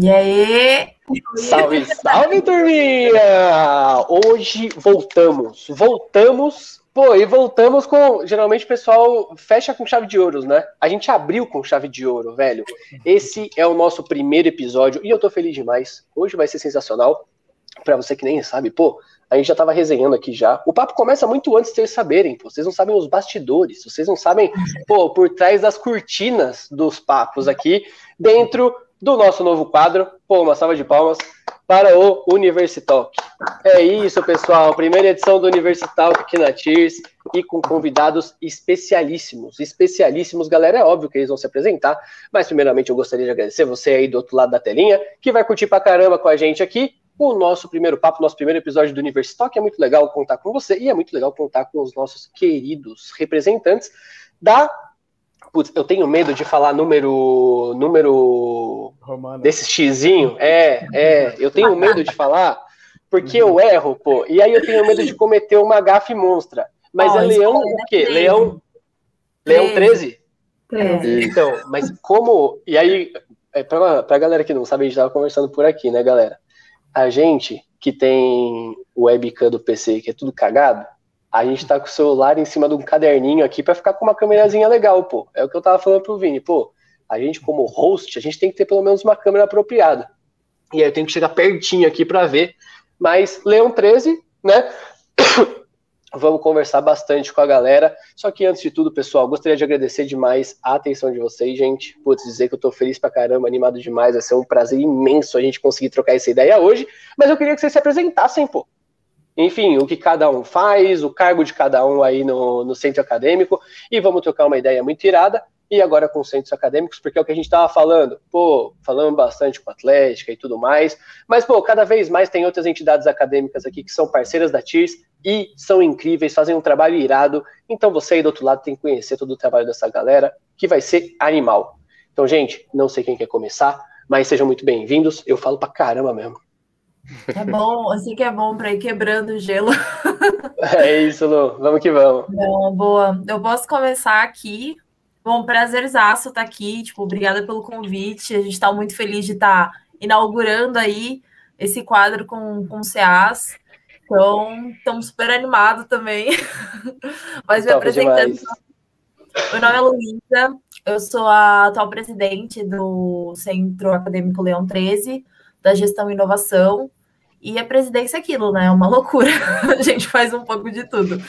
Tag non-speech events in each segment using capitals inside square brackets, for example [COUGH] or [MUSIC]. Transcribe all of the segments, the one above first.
E aí? Salve, salve, turminha! Hoje voltamos, voltamos, pô, e voltamos com, geralmente o pessoal fecha com chave de ouro, né? A gente abriu com chave de ouro, velho. Esse é o nosso primeiro episódio e eu tô feliz demais. Hoje vai ser sensacional. Pra você que nem sabe, pô, a gente já tava resenhando aqui já. O papo começa muito antes de vocês saberem, pô. Vocês não sabem os bastidores, vocês não sabem, pô, por trás das cortinas dos papos aqui, dentro do nosso novo quadro. Pô, uma salva de palmas para o Universitalk. É isso, pessoal. Primeira edição do Universitalk aqui na Tears e com convidados especialíssimos. Especialíssimos, galera. É óbvio que eles vão se apresentar, mas primeiramente eu gostaria de agradecer você aí do outro lado da telinha, que vai curtir pra caramba com a gente aqui o nosso primeiro papo, nosso primeiro episódio do Universitalk. É muito legal contar com você e é muito legal contar com os nossos queridos representantes da Putz, eu tenho medo de falar número. número. Romano. desse xizinho. É, é. Eu tenho medo de falar, porque eu erro, pô. E aí eu tenho medo de cometer uma gafe monstra. Mas oh, é leão o quê? É leão. Leão 13? 13. Então, mas como. E aí, é pra, pra galera que não sabe, a gente tava conversando por aqui, né, galera? A gente que tem o webcam do PC, que é tudo cagado, a gente tá com o celular em cima de um caderninho aqui para ficar com uma câmerazinha legal, pô. É o que eu tava falando pro Vini, pô. A gente, como host, a gente tem que ter pelo menos uma câmera apropriada. E aí eu tenho que chegar pertinho aqui para ver. Mas Leão 13, né? [COUGHS] Vamos conversar bastante com a galera. Só que antes de tudo, pessoal, gostaria de agradecer demais a atenção de vocês, gente. Putz, dizer que eu tô feliz pra caramba, animado demais. Vai ser um prazer imenso a gente conseguir trocar essa ideia hoje. Mas eu queria que vocês se apresentassem, pô enfim, o que cada um faz, o cargo de cada um aí no, no centro acadêmico, e vamos trocar uma ideia muito irada, e agora com centros acadêmicos, porque é o que a gente estava falando, pô, falando bastante com a Atlética e tudo mais, mas, pô, cada vez mais tem outras entidades acadêmicas aqui que são parceiras da TIRS e são incríveis, fazem um trabalho irado, então você aí do outro lado tem que conhecer todo o trabalho dessa galera, que vai ser animal. Então, gente, não sei quem quer começar, mas sejam muito bem-vindos, eu falo pra caramba mesmo. É bom, assim que é bom para ir quebrando o gelo. [LAUGHS] É isso, Lu. Vamos que vamos. Não, boa. Eu posso começar aqui. Bom, prazerzaço estar tá aqui. Tipo, obrigada pelo convite. A gente está muito feliz de estar tá inaugurando aí esse quadro com, com o CEAS. Então, estamos super animados também. [LAUGHS] Mas me apresentando. Demais. Meu nome é Luísa, eu sou a atual presidente do Centro Acadêmico Leão 13, da gestão e inovação. E a presidência é aquilo, né? É uma loucura. [LAUGHS] a gente faz um pouco de tudo.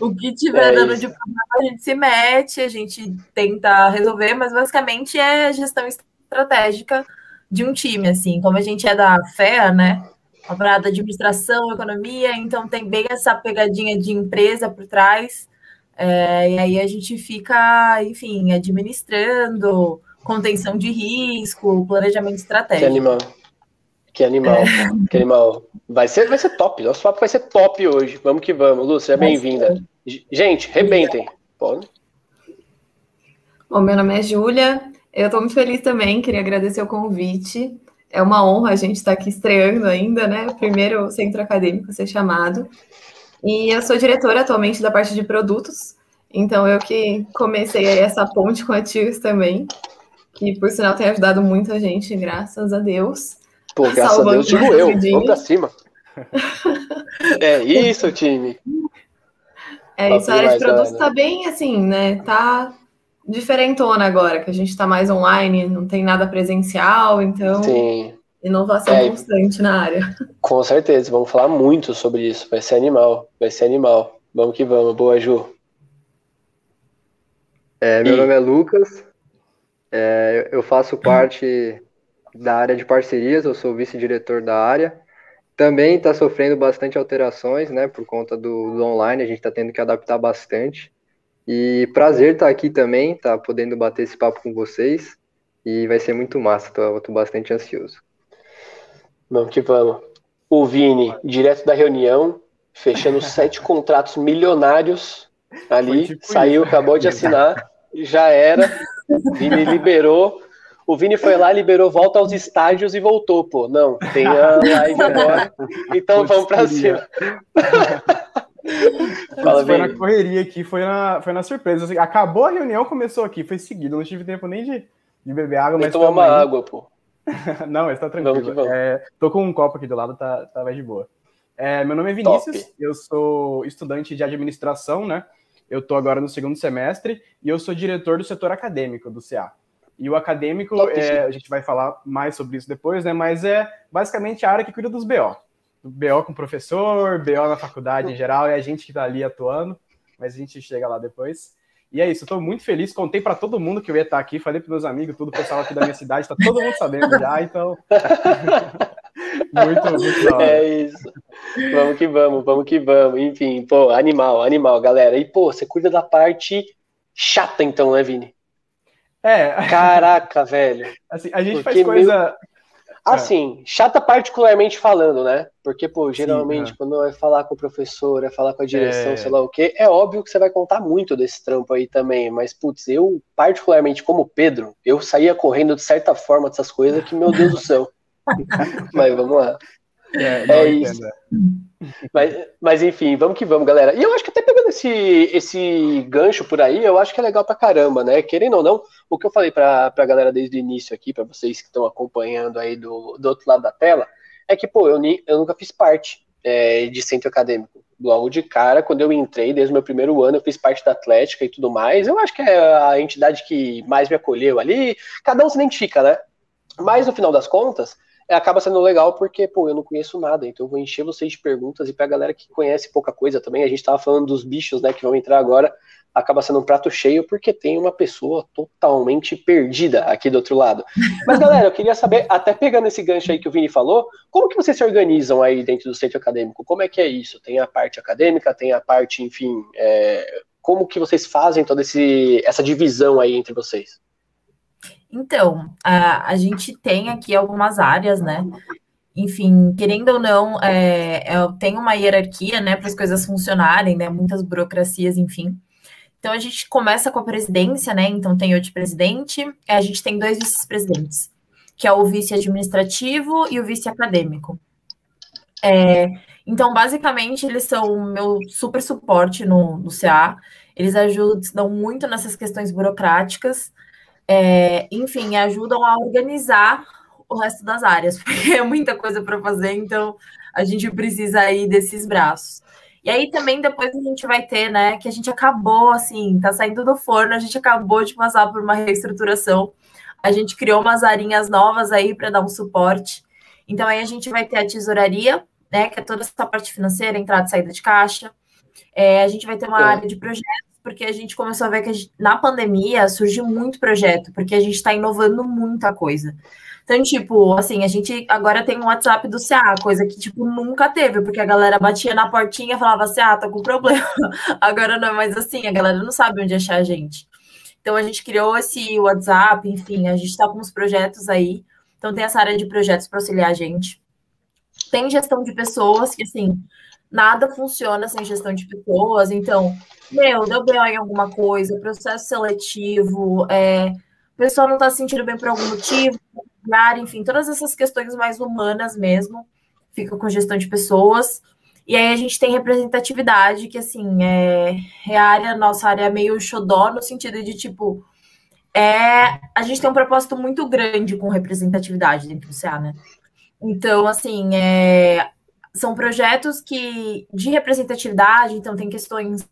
O que tiver é dando de problema, a gente se mete, a gente tenta resolver, mas basicamente é gestão estratégica de um time, assim. Como a gente é da FEA, né? Uma parada de administração, economia, então tem bem essa pegadinha de empresa por trás. É, e aí a gente fica, enfim, administrando, contenção de risco, planejamento estratégico. Que animal. Que animal, é. que animal. Vai ser, vai ser top. Nosso papo vai ser top hoje. Vamos que vamos. Lúcia, bem-vinda. Gente, rebentem. Pode. Bom, meu nome é Júlia. Eu estou muito feliz também. Queria agradecer o convite. É uma honra a gente estar aqui estreando ainda, né? O primeiro centro acadêmico a ser chamado. E eu sou diretora atualmente da parte de produtos. Então, eu que comecei essa ponte com a Tios também, que por sinal tem ajudado muita gente, graças a Deus. Pô, graças a Deus, digo eu. Vamos pra cima. [LAUGHS] é isso, time. É isso, a área de produtos tá bem assim, né? Tá diferentona agora, que a gente tá mais online, não tem nada presencial, então. Sim. Inovação é, constante na área. [LAUGHS] Com certeza, vamos falar muito sobre isso. Vai ser animal, vai ser animal. Vamos que vamos. Boa, Ju. É, meu e... nome é Lucas. É, eu faço [CLEARS THROAT] parte da área de parcerias, eu sou vice-diretor da área. Também está sofrendo bastante alterações, né, por conta do, do online, a gente está tendo que adaptar bastante. E prazer estar tá aqui também, tá podendo bater esse papo com vocês. E vai ser muito massa, tô, tô bastante ansioso. Vamos que vamos. O Vini, direto da reunião, fechando [LAUGHS] sete contratos milionários ali, tipo saiu, isso. acabou de assinar, já era. Vini liberou o Vini foi lá, liberou volta aos estágios e voltou, pô. Não, tem a live agora. Então vamos pra cima. Fala, foi na correria aqui, foi na, foi na surpresa. Acabou a reunião, começou aqui, foi seguido. Não tive tempo nem de, de beber água, nem mas. tomar uma água, pô. [LAUGHS] Não, está tranquilo. Vamos vamos. É, tô com um copo aqui do lado, tá, tá mais de boa. É, meu nome é Vinícius, Top. eu sou estudante de administração, né? Eu tô agora no segundo semestre e eu sou diretor do setor acadêmico do CA. E o acadêmico, é, a gente vai falar mais sobre isso depois, né? Mas é basicamente a área que cuida dos BO. BO com professor, BO na faculdade em geral, é a gente que está ali atuando, mas a gente chega lá depois. E é isso, estou muito feliz. Contei para todo mundo que eu ia estar aqui, falei para meus amigos, tudo o pessoal aqui da minha cidade, está todo mundo sabendo já, então. [LAUGHS] muito, muito da. É isso. Vamos que vamos, vamos que vamos. Enfim, pô, animal, animal, galera. E, pô, você cuida da parte chata, então, né, Vini? É. Caraca, velho. [LAUGHS] Assim, a gente Porque faz coisa. Meu... Assim, chata particularmente falando, né? Porque, pô, geralmente, Sim, é. quando vai falar com o professor, vai falar com a direção, é... sei lá o quê, é óbvio que você vai contar muito desse trampo aí também. Mas, putz, eu, particularmente, como Pedro, eu saía correndo de certa forma dessas coisas que, meu Deus do céu. [LAUGHS] mas vamos lá. É, é isso. É. Mas, mas enfim, vamos que vamos, galera. E eu acho que até pegando esse, esse gancho por aí, eu acho que é legal pra caramba, né? Querendo ou não, o que eu falei pra, pra galera desde o início aqui, para vocês que estão acompanhando aí do, do outro lado da tela, é que, pô, eu, eu nunca fiz parte é, de centro acadêmico. Logo de cara, quando eu entrei, desde o meu primeiro ano, eu fiz parte da Atlética e tudo mais. Eu acho que é a entidade que mais me acolheu ali. Cada um se identifica, né? Mas no final das contas, acaba sendo legal porque, pô, eu não conheço nada, então eu vou encher vocês de perguntas e pra galera que conhece pouca coisa também, a gente tava falando dos bichos, né, que vão entrar agora, acaba sendo um prato cheio porque tem uma pessoa totalmente perdida aqui do outro lado. [LAUGHS] Mas, galera, eu queria saber, até pegando esse gancho aí que o Vini falou, como que vocês se organizam aí dentro do centro acadêmico? Como é que é isso? Tem a parte acadêmica, tem a parte, enfim, é, como que vocês fazem toda esse, essa divisão aí entre vocês? Então, a, a gente tem aqui algumas áreas, né? Enfim, querendo ou não, é, é, tem uma hierarquia, né, para as coisas funcionarem, né? Muitas burocracias, enfim. Então, a gente começa com a presidência, né? Então, tem o de presidente, a gente tem dois vice-presidentes, que é o vice-administrativo e o vice-acadêmico. É, então, basicamente, eles são o meu super suporte no, no CA. Eles ajudam muito nessas questões burocráticas é, enfim, ajudam a organizar o resto das áreas, [LAUGHS] porque é muita coisa para fazer, então a gente precisa aí desses braços. E aí também depois a gente vai ter, né, que a gente acabou, assim, tá saindo do forno, a gente acabou de passar por uma reestruturação, a gente criou umas arinhas novas aí para dar um suporte. Então aí a gente vai ter a tesouraria, né, que é toda essa parte financeira, entrada e saída de caixa. É, a gente vai ter uma é. área de projetos, porque a gente começou a ver que gente, na pandemia surgiu muito projeto, porque a gente está inovando muita coisa. Então, tipo, assim, a gente agora tem um WhatsApp do CA, coisa que, tipo, nunca teve, porque a galera batia na portinha e falava assim, ah, tá com problema. [LAUGHS] Agora não é mais assim, a galera não sabe onde achar a gente. Então, a gente criou esse WhatsApp, enfim, a gente tá com uns projetos aí. Então, tem essa área de projetos para auxiliar a gente. Tem gestão de pessoas, que, assim, nada funciona sem gestão de pessoas. Então, meu, deu BO em alguma coisa, processo seletivo, é, o pessoal não está se sentindo bem por algum motivo, enfim, todas essas questões mais humanas mesmo, fica com gestão de pessoas. E aí a gente tem representatividade, que assim, é, é a área, nossa área é meio xodó, no sentido de, tipo, é, a gente tem um propósito muito grande com representatividade dentro do CA, né? Então, assim, é, são projetos que de representatividade, então tem questões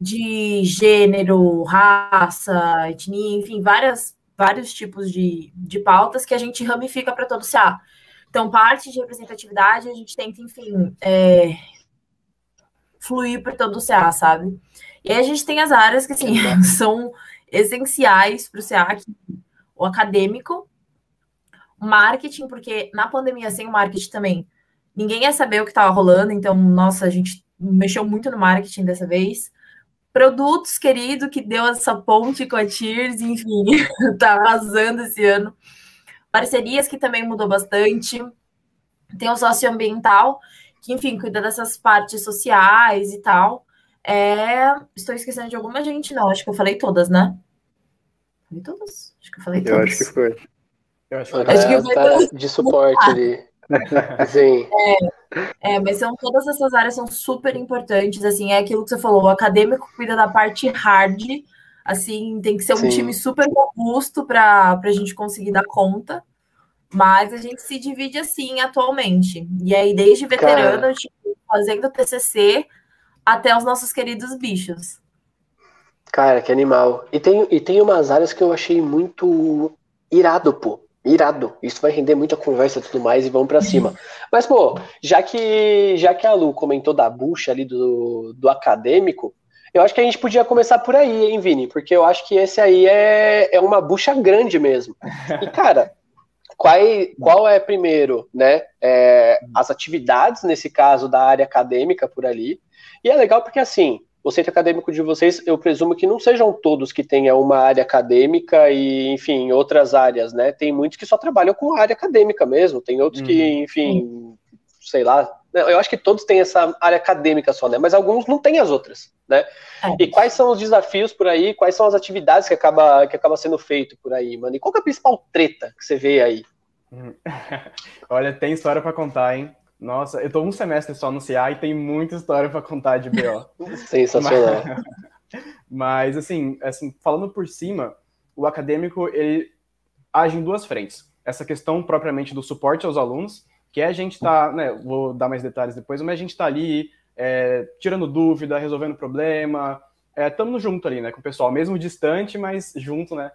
de gênero, raça, etnia, enfim, várias, vários tipos de, de pautas que a gente ramifica para todo o CA. Então, parte de representatividade, a gente tenta, enfim, é, fluir por todo o CA, sabe? E aí a gente tem as áreas que, assim, [LAUGHS] são essenciais para o CA, o acadêmico, marketing, porque na pandemia, sem o marketing também, ninguém ia saber o que estava rolando, então, nossa, a gente mexeu muito no marketing dessa vez produtos, querido, que deu essa ponte com a Tears, enfim, [LAUGHS] tá arrasando esse ano. Parcerias que também mudou bastante. Tem o socioambiental, que, enfim, cuida dessas partes sociais e tal. É... Estou esquecendo de alguma gente, não. Acho que eu falei todas, né? Falei todas? Acho que eu falei todas. Eu acho que foi. Eu acho que foi. Acho que foi tá de suporte ali. Sim. É, é, mas são todas essas áreas são super importantes, assim, é aquilo que você falou, o acadêmico cuida da parte hard, assim, tem que ser um Sim. time super robusto para a gente conseguir dar conta, Mas a gente se divide assim atualmente. E aí, desde veterano, tipo, fazendo TCC, até os nossos queridos bichos. Cara, que animal. E tem, e tem umas áreas que eu achei muito irado, pô. Irado. Isso vai render muita conversa e tudo mais e vamos para cima. Mas, pô, já que, já que a Lu comentou da bucha ali do, do acadêmico, eu acho que a gente podia começar por aí, hein, Vini? Porque eu acho que esse aí é, é uma bucha grande mesmo. E, [LAUGHS] cara, qual, qual é primeiro, né? É, as atividades, nesse caso, da área acadêmica por ali. E é legal porque, assim, o centro acadêmico de vocês, eu presumo que não sejam todos que tenham uma área acadêmica e, enfim, outras áreas, né? Tem muitos que só trabalham com a área acadêmica mesmo, tem outros uhum. que, enfim, sei lá. Eu acho que todos têm essa área acadêmica só, né? Mas alguns não têm as outras, né? É. E quais são os desafios por aí? Quais são as atividades que acaba, que acaba sendo feito por aí, mano? E qual é a principal treta que você vê aí? [LAUGHS] Olha, tem história para contar, hein? Nossa, eu tô um semestre só no CA e tem muita história para contar de BO. [LAUGHS] Sensacional. Mas, [LAUGHS] mas, assim, assim, falando por cima, o acadêmico, ele age em duas frentes. Essa questão propriamente do suporte aos alunos, que é a gente tá, né, vou dar mais detalhes depois, mas a gente tá ali é, tirando dúvida, resolvendo problema, estamos é, junto ali, né, com o pessoal, mesmo distante, mas junto, né,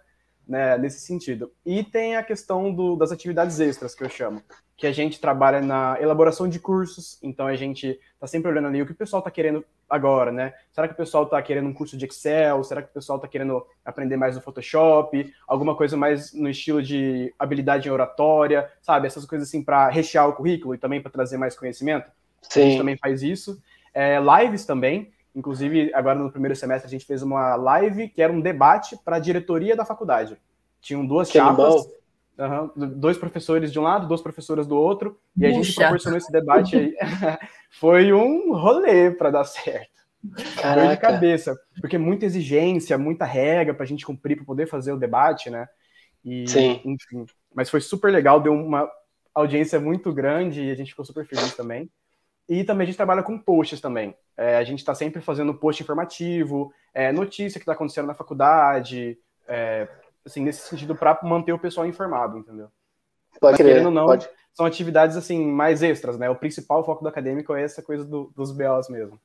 né, nesse sentido. E tem a questão do, das atividades extras, que eu chamo, que a gente trabalha na elaboração de cursos, então a gente está sempre olhando ali o que o pessoal está querendo agora, né? Será que o pessoal está querendo um curso de Excel? Será que o pessoal está querendo aprender mais no Photoshop? Alguma coisa mais no estilo de habilidade em oratória, sabe? Essas coisas assim para rechear o currículo e também para trazer mais conhecimento. Sim. A gente também faz isso. É, lives também, Inclusive, agora no primeiro semestre, a gente fez uma live que era um debate para a diretoria da faculdade. Tinham duas que chapas, uhum, dois professores de um lado, duas professoras do outro, e Puxa. a gente proporcionou esse debate aí. [LAUGHS] Foi um rolê para dar certo. Caraca. Dor de cabeça, porque muita exigência, muita regra para a gente cumprir para poder fazer o debate, né? E, Sim. Enfim, mas foi super legal, deu uma audiência muito grande e a gente ficou super feliz também. E também a gente trabalha com posts também. É, a gente está sempre fazendo post informativo, é, notícia que está acontecendo na faculdade, é, assim, nesse sentido, para manter o pessoal informado, entendeu? Pode Mas, querendo ou não, pode. são atividades assim mais extras, né? O principal foco do acadêmico é essa coisa do, dos BOs mesmo.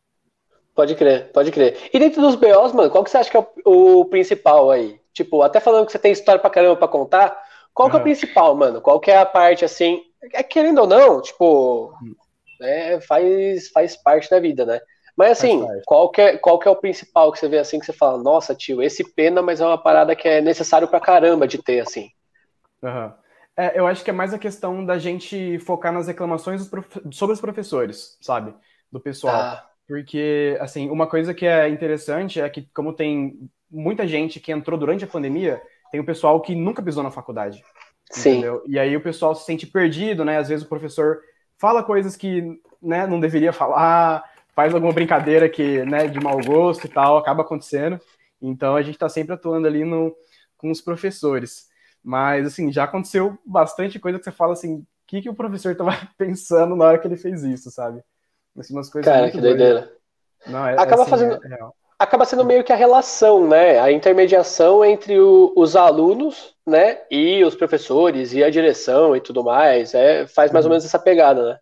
Pode crer, pode crer. E dentro dos BOs, mano, qual que você acha que é o, o principal aí? Tipo, até falando que você tem história pra caramba pra contar, qual que é o principal, mano? Qual que é a parte, assim, é, querendo ou não, tipo, hum é, faz, faz parte da vida, né? Mas assim, qual que, é, qual que é o principal que você vê assim que você fala, nossa, tio, esse pena, mas é uma parada que é necessário pra caramba de ter, assim. Uhum. É, eu acho que é mais a questão da gente focar nas reclamações sobre os professores, sabe? Do pessoal. Ah. Porque, assim, uma coisa que é interessante é que, como tem muita gente que entrou durante a pandemia, tem o pessoal que nunca pisou na faculdade. Sim. Entendeu? E aí o pessoal se sente perdido, né? Às vezes o professor fala coisas que né, não deveria falar, faz alguma brincadeira que, né, de mau gosto e tal, acaba acontecendo. Então a gente está sempre atuando ali no, com os professores. Mas, assim, já aconteceu bastante coisa que você fala assim, o que, que o professor estava [LAUGHS] pensando na hora que ele fez isso, sabe? Assim, umas coisas Cara, que doideira. Não, é, acaba assim, fazendo. É acaba sendo meio que a relação, né? A intermediação entre o, os alunos, né? E os professores e a direção e tudo mais. É, faz mais ou uhum. menos essa pegada, né?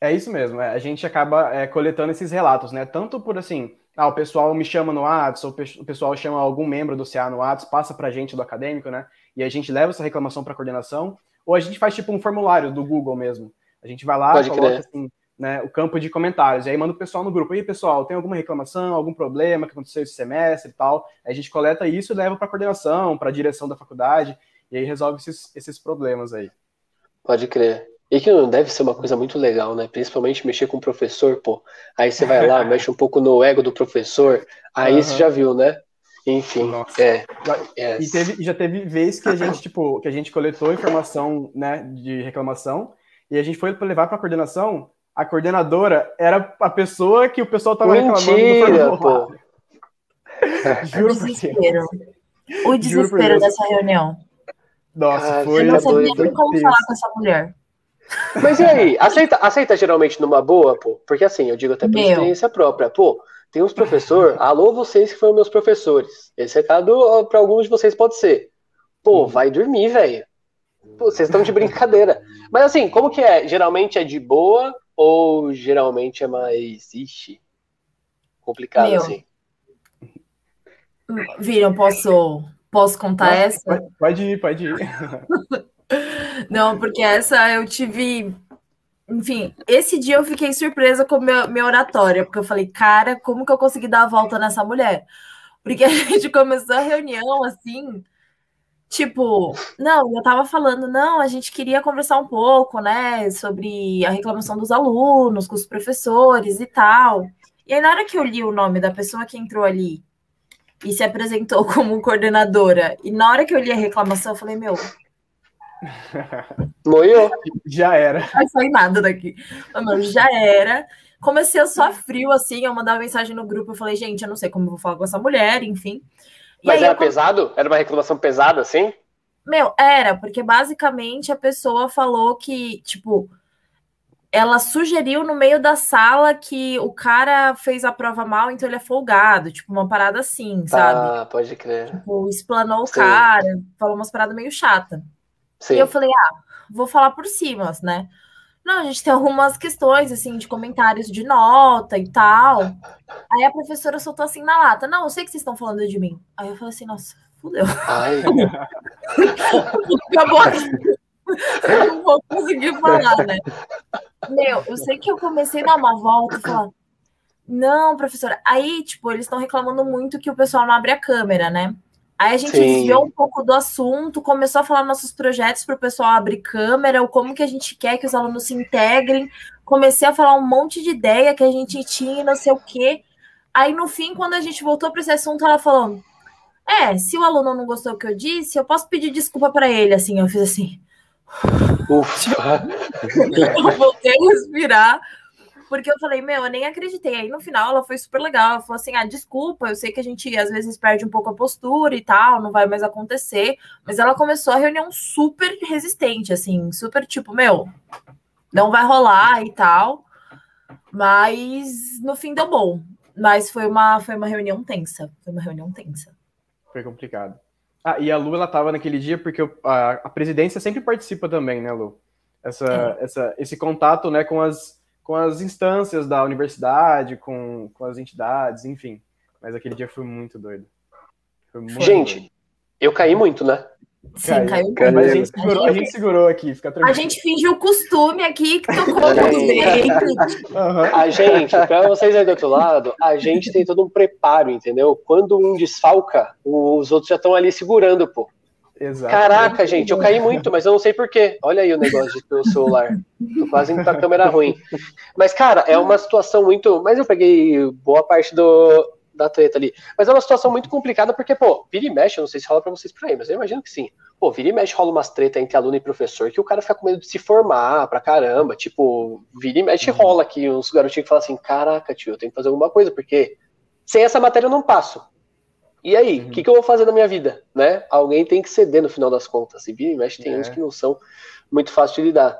É isso mesmo. É, a gente acaba é, coletando esses relatos, né? Tanto por assim, ah, o pessoal me chama no Whats, ou o pessoal chama algum membro do CA no Whats, passa pra gente do acadêmico, né? E a gente leva essa reclamação para coordenação, ou a gente faz tipo um formulário do Google mesmo. A gente vai lá, Pode coloca crer. assim, né, o campo de comentários. E aí manda o pessoal no grupo. E aí, pessoal, tem alguma reclamação, algum problema que aconteceu esse semestre e tal? Aí a gente coleta isso e leva para a coordenação, para a direção da faculdade, e aí resolve esses, esses problemas aí. Pode crer. E que não deve ser uma coisa muito legal, né? Principalmente mexer com o professor, pô. Aí você vai lá, [LAUGHS] mexe um pouco no ego do professor, aí uhum. você já viu, né? Enfim, Nossa. é. é. E teve, já teve vez que a gente, tipo, que a gente coletou informação, né, de reclamação, e a gente foi levar para a coordenação, a coordenadora era a pessoa que o pessoal tava Mentira, reclamando. Pô. [LAUGHS] Juro o desespero. O desespero dessa reunião. Nossa, foi. Eu não sabia nem como falar com essa mulher. Mas e aí, aceita, aceita geralmente numa boa, pô? Porque assim, eu digo até por experiência própria, pô, tem uns professores, alô vocês que foram meus professores. Esse recado para alguns de vocês pode ser. Pô, vai dormir, velho. Vocês estão de brincadeira. Mas assim, como que é? Geralmente é de boa ou geralmente é mais. Ixi, complicado Meu. assim? Viram, posso, posso contar Nossa, essa? Pode, pode ir, pode ir. [LAUGHS] Não, porque essa eu tive. Enfim, esse dia eu fiquei surpresa com minha, minha oratória, porque eu falei, cara, como que eu consegui dar a volta nessa mulher? Porque a [LAUGHS] gente começou a reunião assim, tipo, não, eu tava falando, não, a gente queria conversar um pouco, né, sobre a reclamação dos alunos, com os professores e tal. E aí, na hora que eu li o nome da pessoa que entrou ali e se apresentou [LAUGHS] como coordenadora, e na hora que eu li a reclamação, eu falei, meu, Moiou. Já era. Não sai nada daqui. Não, já era. Comecei a só frio, assim, eu mandava mensagem no grupo, eu falei, gente, eu não sei como eu vou falar com essa mulher, enfim. E Mas era eu... pesado? Era uma reclamação pesada, assim? Meu, era, porque basicamente a pessoa falou que, tipo, ela sugeriu no meio da sala que o cara fez a prova mal, então ele é folgado, tipo, uma parada assim, sabe? Ah, pode crer. Tipo, explanou o cara, falou umas paradas meio chata. Sim. E eu falei, ah, vou falar por cima, né? Não, a gente tem algumas questões, assim, de comentários de nota e tal. Aí a professora soltou assim na lata. Não, eu sei que vocês estão falando de mim. Aí eu falei assim, nossa, fudeu. Ai. [LAUGHS] Acabou. Eu não vou conseguir falar, né? Meu, eu sei que eu comecei a dar uma volta e falar, não, professora. Aí, tipo, eles estão reclamando muito que o pessoal não abre a câmera, né? Aí a gente Sim. desviou um pouco do assunto, começou a falar nossos projetos para o pessoal abrir câmera, ou como que a gente quer que os alunos se integrem. Comecei a falar um monte de ideia que a gente tinha, não sei o quê. Aí no fim, quando a gente voltou para esse assunto, ela falou: É, se o aluno não gostou do que eu disse, eu posso pedir desculpa para ele. Assim, eu fiz assim. Ufa. [LAUGHS] eu voltei a respirar. Porque eu falei, meu, eu nem acreditei. Aí no final ela foi super legal. Ela falou assim: ah, desculpa, eu sei que a gente às vezes perde um pouco a postura e tal, não vai mais acontecer. Mas ela começou a reunião super resistente, assim, super tipo, meu, não vai rolar e tal. Mas no fim deu bom. Mas foi uma, foi uma reunião tensa. Foi uma reunião tensa. Foi complicado. Ah, e a Lu, ela tava naquele dia porque a, a presidência sempre participa também, né, Lu? Essa, é. essa, esse contato, né, com as com as instâncias da universidade, com, com as entidades, enfim. Mas aquele dia foi muito doido. Foi muito Gente, doido. eu caí muito, né? Sim, caiu, caiu muito. Mas a gente, segurou, a gente segurou aqui, fica tranquilo. A gente fingiu o costume aqui que tocou uhum. A gente, para vocês aí do outro lado, a gente tem todo um preparo, entendeu? Quando um desfalca, os outros já estão ali segurando, pô. Exato. Caraca, gente, eu caí muito, mas eu não sei porquê. Olha aí o negócio pelo celular. Tô quase indo pra câmera ruim. Mas, cara, é uma situação muito. Mas eu peguei boa parte do, da treta ali. Mas é uma situação muito complicada, porque, pô, vira e mexe, eu não sei se rola pra vocês por aí, mas eu imagino que sim. Pô, vira e mexe rola umas treta entre aluno e professor que o cara fica com medo de se formar pra caramba. Tipo, vira e mexe rola aqui uns garotinhos que falam assim: caraca, tio, eu tenho que fazer alguma coisa, porque sem essa matéria eu não passo. E aí, o uhum. que, que eu vou fazer na minha vida? Né? Alguém tem que ceder no final das contas. E vira e mexe, tem é. uns que não são muito fáceis de lidar.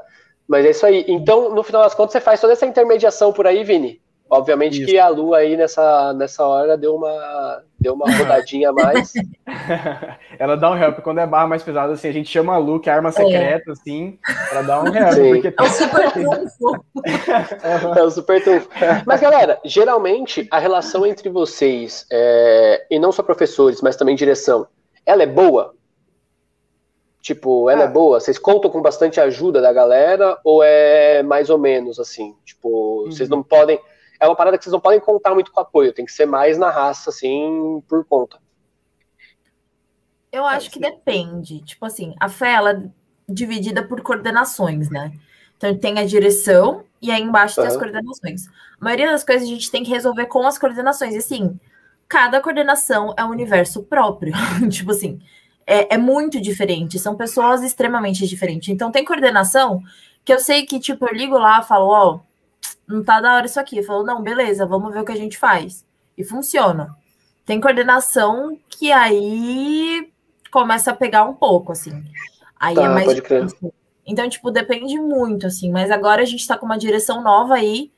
Mas é isso aí. Então, no final das contas, você faz toda essa intermediação por aí, Vini. Obviamente Isso. que a Lu aí nessa, nessa hora deu uma, deu uma rodadinha a mais. [LAUGHS] Ela dá um help. Quando é barra mais pesada, assim, a gente chama a Lu, que é arma secreta, é. assim, pra dar um help. Sim. Porque... É o super trunfo. é o super trunfo. Mas, galera, geralmente a relação entre vocês, é, e não só professores, mas também direção, ela é boa? Tipo, ela é. é boa? Vocês contam com bastante ajuda da galera ou é mais ou menos assim? Tipo, uhum. vocês não podem é uma parada que vocês não podem contar muito com apoio, tem que ser mais na raça, assim, por conta. Eu acho que depende. Tipo assim, a fé, ela é dividida por coordenações, né? Então tem a direção e aí embaixo uhum. tem as coordenações. A maioria das coisas a gente tem que resolver com as coordenações. E assim, cada coordenação é um universo próprio. [LAUGHS] tipo assim, é, é, muito diferente. São pessoas extremamente diferentes. Então tem coordenação que eu sei que, tipo, eu ligo lá e falo, ó, oh, não tá da hora isso aqui. Falou, não, beleza, vamos ver o que a gente faz. E funciona. Tem coordenação que aí começa a pegar um pouco, assim. Aí tá, é mais difícil. Então, tipo, depende muito, assim. Mas agora a gente tá com uma direção nova aí,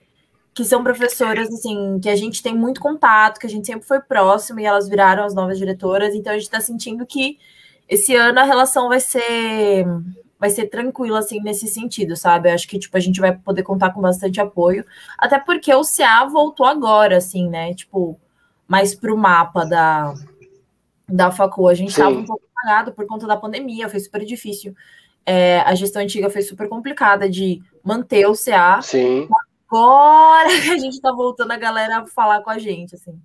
que são professoras, assim, que a gente tem muito contato, que a gente sempre foi próximo e elas viraram as novas diretoras. Então, a gente tá sentindo que esse ano a relação vai ser vai ser tranquilo, assim, nesse sentido, sabe? Eu acho que, tipo, a gente vai poder contar com bastante apoio, até porque o CA voltou agora, assim, né? Tipo, mais pro mapa da, da facu. A gente estava um pouco parado por conta da pandemia, foi super difícil. É, a gestão antiga foi super complicada de manter o CA. Sim. Agora [LAUGHS] que a gente está voltando a galera a falar com a gente, assim.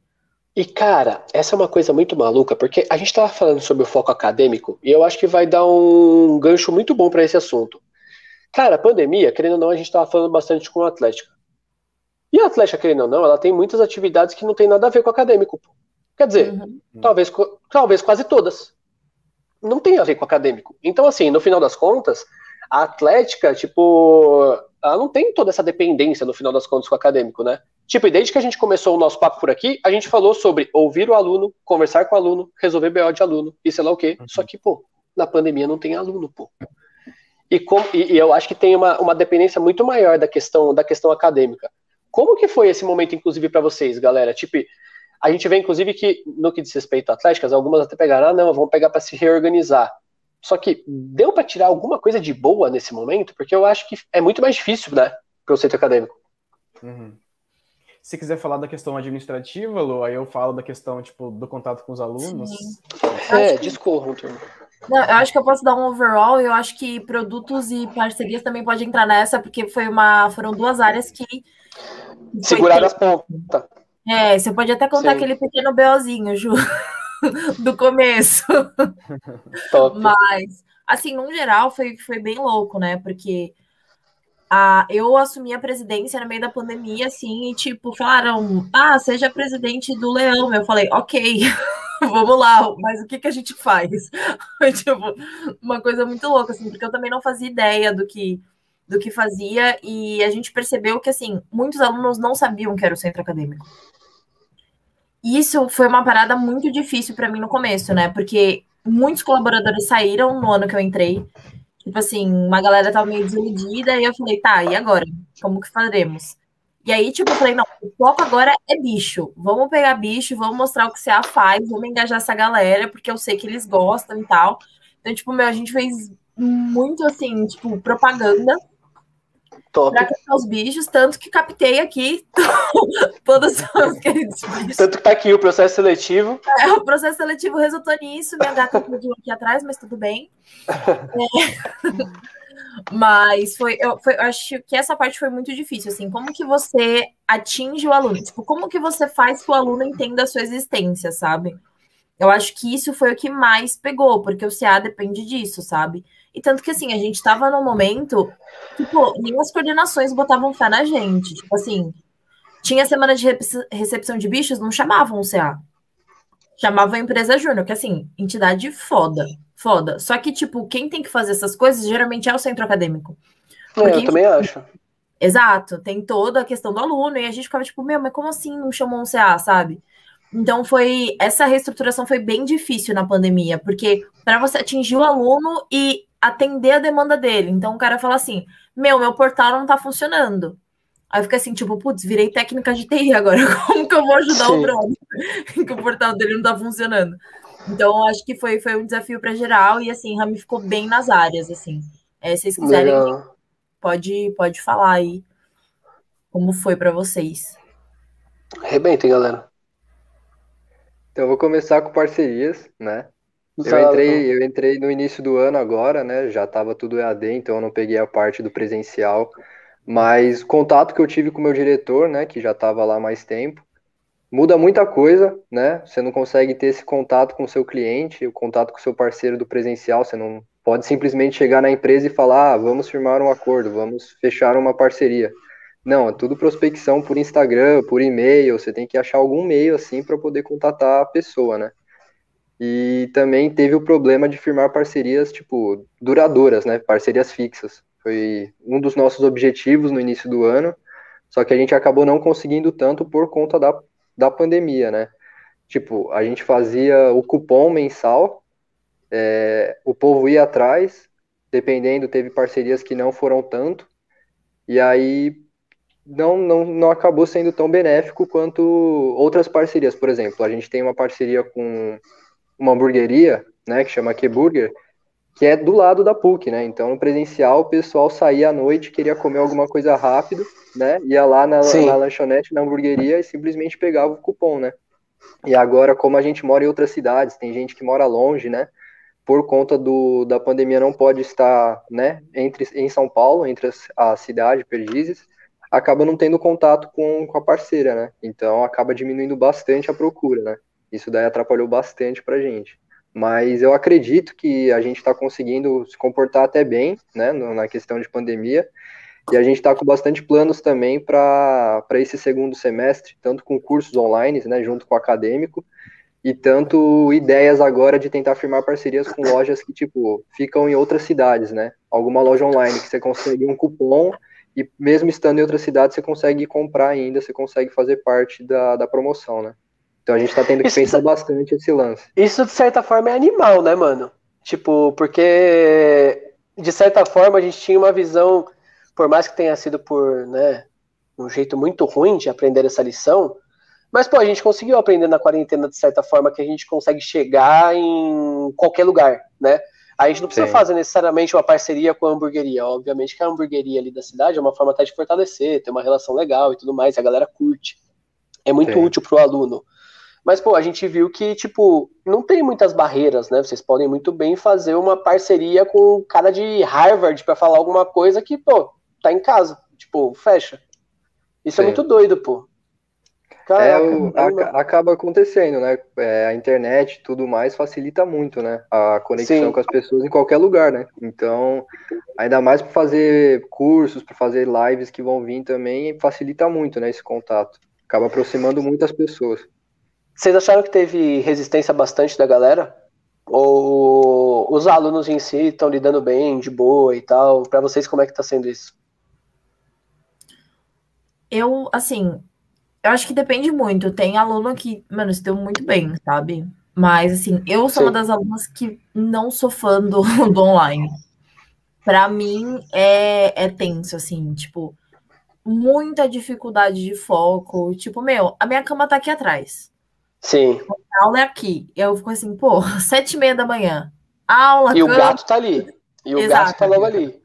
E, cara, essa é uma coisa muito maluca, porque a gente estava falando sobre o foco acadêmico, e eu acho que vai dar um gancho muito bom para esse assunto. Cara, a pandemia, querendo ou não, a gente estava falando bastante com a Atlética. E a Atlética, querendo ou não, ela tem muitas atividades que não tem nada a ver com o acadêmico. Quer dizer, uhum. talvez, talvez quase todas. Não tem a ver com o acadêmico. Então, assim, no final das contas, a Atlética, tipo, ela não tem toda essa dependência, no final das contas, com o acadêmico, né? Tipo, e desde que a gente começou o nosso papo por aqui, a gente falou sobre ouvir o aluno, conversar com o aluno, resolver BO de aluno e sei lá o quê. Uhum. Só que, pô, na pandemia não tem aluno, pô. E, com, e, e eu acho que tem uma, uma dependência muito maior da questão, da questão acadêmica. Como que foi esse momento, inclusive, para vocês, galera? Tipo, a gente vê, inclusive, que no que diz respeito a Atléticas, algumas até pegaram, ah, não, vamos pegar para se reorganizar. Só que deu para tirar alguma coisa de boa nesse momento, porque eu acho que é muito mais difícil, né, para o centro acadêmico. Uhum. Se quiser falar da questão administrativa, Lu, aí eu falo da questão, tipo, do contato com os alunos. Sim. É, discorram, turma. Não, eu acho que eu posso dar um overall, eu acho que produtos e parcerias também pode entrar nessa, porque foi uma, foram duas áreas que... Seguraram as pontas. É, você pode até contar Sim. aquele pequeno BOzinho, Ju, do começo. [LAUGHS] Top. Mas, assim, no geral, foi, foi bem louco, né? Porque a, eu assumi a presidência no meio da pandemia, assim, e tipo, falaram, ah, seja presidente do Leão. Eu falei, ok, [LAUGHS] vamos lá, mas o que, que a gente faz? [LAUGHS] Foi, tipo, uma coisa muito louca, assim, porque eu também não fazia ideia do que do que fazia, e a gente percebeu que, assim, muitos alunos não sabiam que era o centro acadêmico isso foi uma parada muito difícil para mim no começo, né? Porque muitos colaboradores saíram no ano que eu entrei. Tipo assim, uma galera tava meio desiludida, e eu falei, tá, e agora? Como que faremos? E aí, tipo, eu falei, não, o foco agora é bicho. Vamos pegar bicho, vamos mostrar o que o CA faz, vamos engajar essa galera, porque eu sei que eles gostam e tal. Então, tipo, meu, a gente fez muito, assim, tipo, propaganda Top. Pra captar os bichos, tanto que captei aqui [LAUGHS] todos os queridos bichos. Tanto que tá aqui o processo seletivo. É, o processo seletivo resultou nisso. Minha gata pediu aqui atrás, mas tudo bem. É. [LAUGHS] Mas foi, eu, foi, eu acho que essa parte foi muito difícil, assim, como que você atinge o aluno? Tipo, como que você faz que o aluno entenda a sua existência, sabe? Eu acho que isso foi o que mais pegou, porque o CA depende disso, sabe? E tanto que, assim, a gente tava num momento que, pô, nem as coordenações botavam fé na gente. Tipo assim, tinha semana de recepção de bichos, não chamavam o CA. Chamavam a empresa júnior, que, assim, entidade foda, foda. Só que, tipo, quem tem que fazer essas coisas geralmente é o centro acadêmico. É, eu também acho. Exato, tem toda a questão do aluno, e a gente ficava tipo, meu, mas como assim não chamou um CA, sabe? Então foi essa reestruturação foi bem difícil na pandemia, porque para você atingir o aluno e atender a demanda dele. Então o cara fala assim: Meu, meu portal não tá funcionando. Aí fica assim, tipo, putz, virei técnica de TI agora. [LAUGHS] Como que eu vou ajudar Sim. o brother? [LAUGHS] que o portal dele não tá funcionando. Então, acho que foi, foi um desafio para geral e assim, ramificou bem nas áreas, assim. É, se vocês quiserem, pode, pode falar aí como foi para vocês. Arrebentem, galera. Então, eu vou começar com parcerias, né? Eu entrei, eu entrei no início do ano agora, né? Já estava tudo EAD, então eu não peguei a parte do presencial. Mas o contato que eu tive com o meu diretor, né, que já estava lá mais tempo, muda muita coisa, né? Você não consegue ter esse contato com o seu cliente, o contato com o seu parceiro do presencial, você não pode simplesmente chegar na empresa e falar, ah, vamos firmar um acordo, vamos fechar uma parceria. Não, é tudo prospecção por Instagram, por e-mail, você tem que achar algum meio assim para poder contatar a pessoa, né? E também teve o problema de firmar parcerias, tipo, duradouras, né? Parcerias fixas. Foi um dos nossos objetivos no início do ano, só que a gente acabou não conseguindo tanto por conta da, da pandemia, né? Tipo, a gente fazia o cupom mensal, é, o povo ia atrás, dependendo, teve parcerias que não foram tanto, e aí não, não, não acabou sendo tão benéfico quanto outras parcerias. Por exemplo, a gente tem uma parceria com uma hamburgueria, né, que chama Burger, que é do lado da PUC, né? Então, no presencial, o pessoal saía à noite, queria comer alguma coisa rápido, né? Ia lá na, na lanchonete, na hamburgueria e simplesmente pegava o cupom, né? E agora, como a gente mora em outras cidades, tem gente que mora longe, né? Por conta do, da pandemia, não pode estar, né? Entre, em São Paulo, entre as, a cidade, Perdizes, acaba não tendo contato com, com a parceira, né? Então, acaba diminuindo bastante a procura, né? Isso daí atrapalhou bastante pra gente. Mas eu acredito que a gente está conseguindo se comportar até bem, né, na questão de pandemia. E a gente está com bastante planos também para esse segundo semestre, tanto com cursos online, né, junto com o acadêmico, e tanto ideias agora de tentar firmar parcerias com lojas que, tipo, ficam em outras cidades, né? Alguma loja online que você consegue um cupom e mesmo estando em outra cidade, você consegue comprar ainda, você consegue fazer parte da, da promoção, né? Então a gente tá tendo que isso, pensar bastante esse lance. Isso, de certa forma, é animal, né, mano? Tipo, porque de certa forma a gente tinha uma visão, por mais que tenha sido por, né, um jeito muito ruim de aprender essa lição, mas, pô, a gente conseguiu aprender na quarentena de certa forma que a gente consegue chegar em qualquer lugar, né? A gente não precisa Sim. fazer necessariamente uma parceria com a hamburgueria. Obviamente que a hamburgueria ali da cidade é uma forma até de fortalecer, ter uma relação legal e tudo mais, a galera curte. É muito Sim. útil pro aluno. Mas, pô, a gente viu que, tipo, não tem muitas barreiras, né? Vocês podem muito bem fazer uma parceria com o cara de Harvard para falar alguma coisa que, pô, tá em casa. Tipo, fecha. Isso é Sim. é muito doido, pô. Caraca, é, o, a, acaba acontecendo, né? É, a internet e tudo mais facilita muito, né? A conexão Sim. com as pessoas em qualquer lugar, né? Então, ainda mais para fazer cursos, para fazer lives que vão vir também, facilita muito, né? Esse contato. Acaba aproximando muitas pessoas. Vocês acharam que teve resistência bastante da galera? Ou os alunos em si estão lidando bem, de boa e tal? Para vocês, como é que tá sendo isso? Eu, assim, eu acho que depende muito. Tem aluno que, mano, se deu muito bem, sabe? Mas, assim, eu sou Sim. uma das alunas que não sou fã do, [LAUGHS] do online. Para mim, é, é tenso, assim, tipo, muita dificuldade de foco. Tipo, meu, a minha cama tá aqui atrás. Sim. A aula é aqui. Eu fico assim, pô, [LAUGHS] sete e meia da manhã. Aula. E o gato tá ali. E o Exato. gato tá logo ali.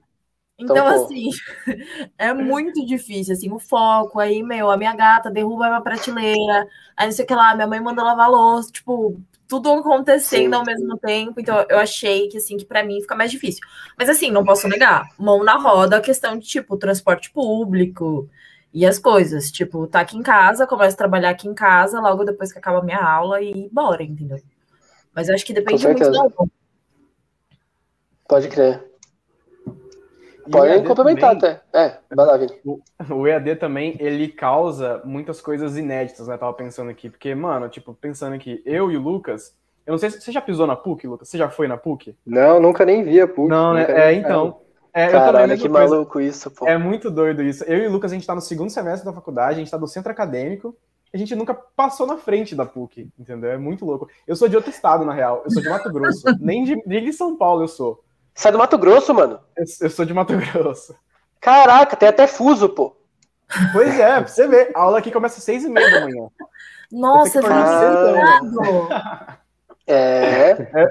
Então, então assim, [LAUGHS] é muito difícil, assim, o foco. Aí, meu, a minha gata derruba a minha prateleira. Aí, não sei o que lá, minha mãe manda lavar louça. Tipo, tudo acontecendo Sim. ao mesmo tempo. Então, eu achei que, assim, que para mim fica mais difícil. Mas, assim, não posso negar. Mão na roda, a questão de, tipo, transporte público e as coisas. Tipo, tá aqui em casa, começo a trabalhar aqui em casa, logo depois que acaba a minha aula e bora, entendeu? Mas eu acho que depende muito da aula. Pode crer. Pode complementar também, até. É, vai lá, Vini. O, o EAD também, ele causa muitas coisas inéditas, né? Tava pensando aqui. Porque, mano, tipo, pensando aqui, eu e o Lucas. Eu não sei se você já pisou na PUC, Lucas? Você já foi na PUC? Não, nunca nem vi a PUC. Não, né? É, então. É, Caralho, que coisa. maluco isso, pô. É muito doido isso. Eu e o Lucas, a gente tá no segundo semestre da faculdade, a gente tá no centro acadêmico, a gente nunca passou na frente da PUC, entendeu? É muito louco. Eu sou de outro estado, na real. Eu sou de Mato Grosso. [LAUGHS] Nem de, nem de São Paulo eu sou. Você é do Mato Grosso, mano? Eu, eu sou de Mato Grosso. Caraca, tem até fuso, pô. Pois é, pra você ver. A aula aqui começa às seis e meia da manhã. Nossa, é. é. Cara.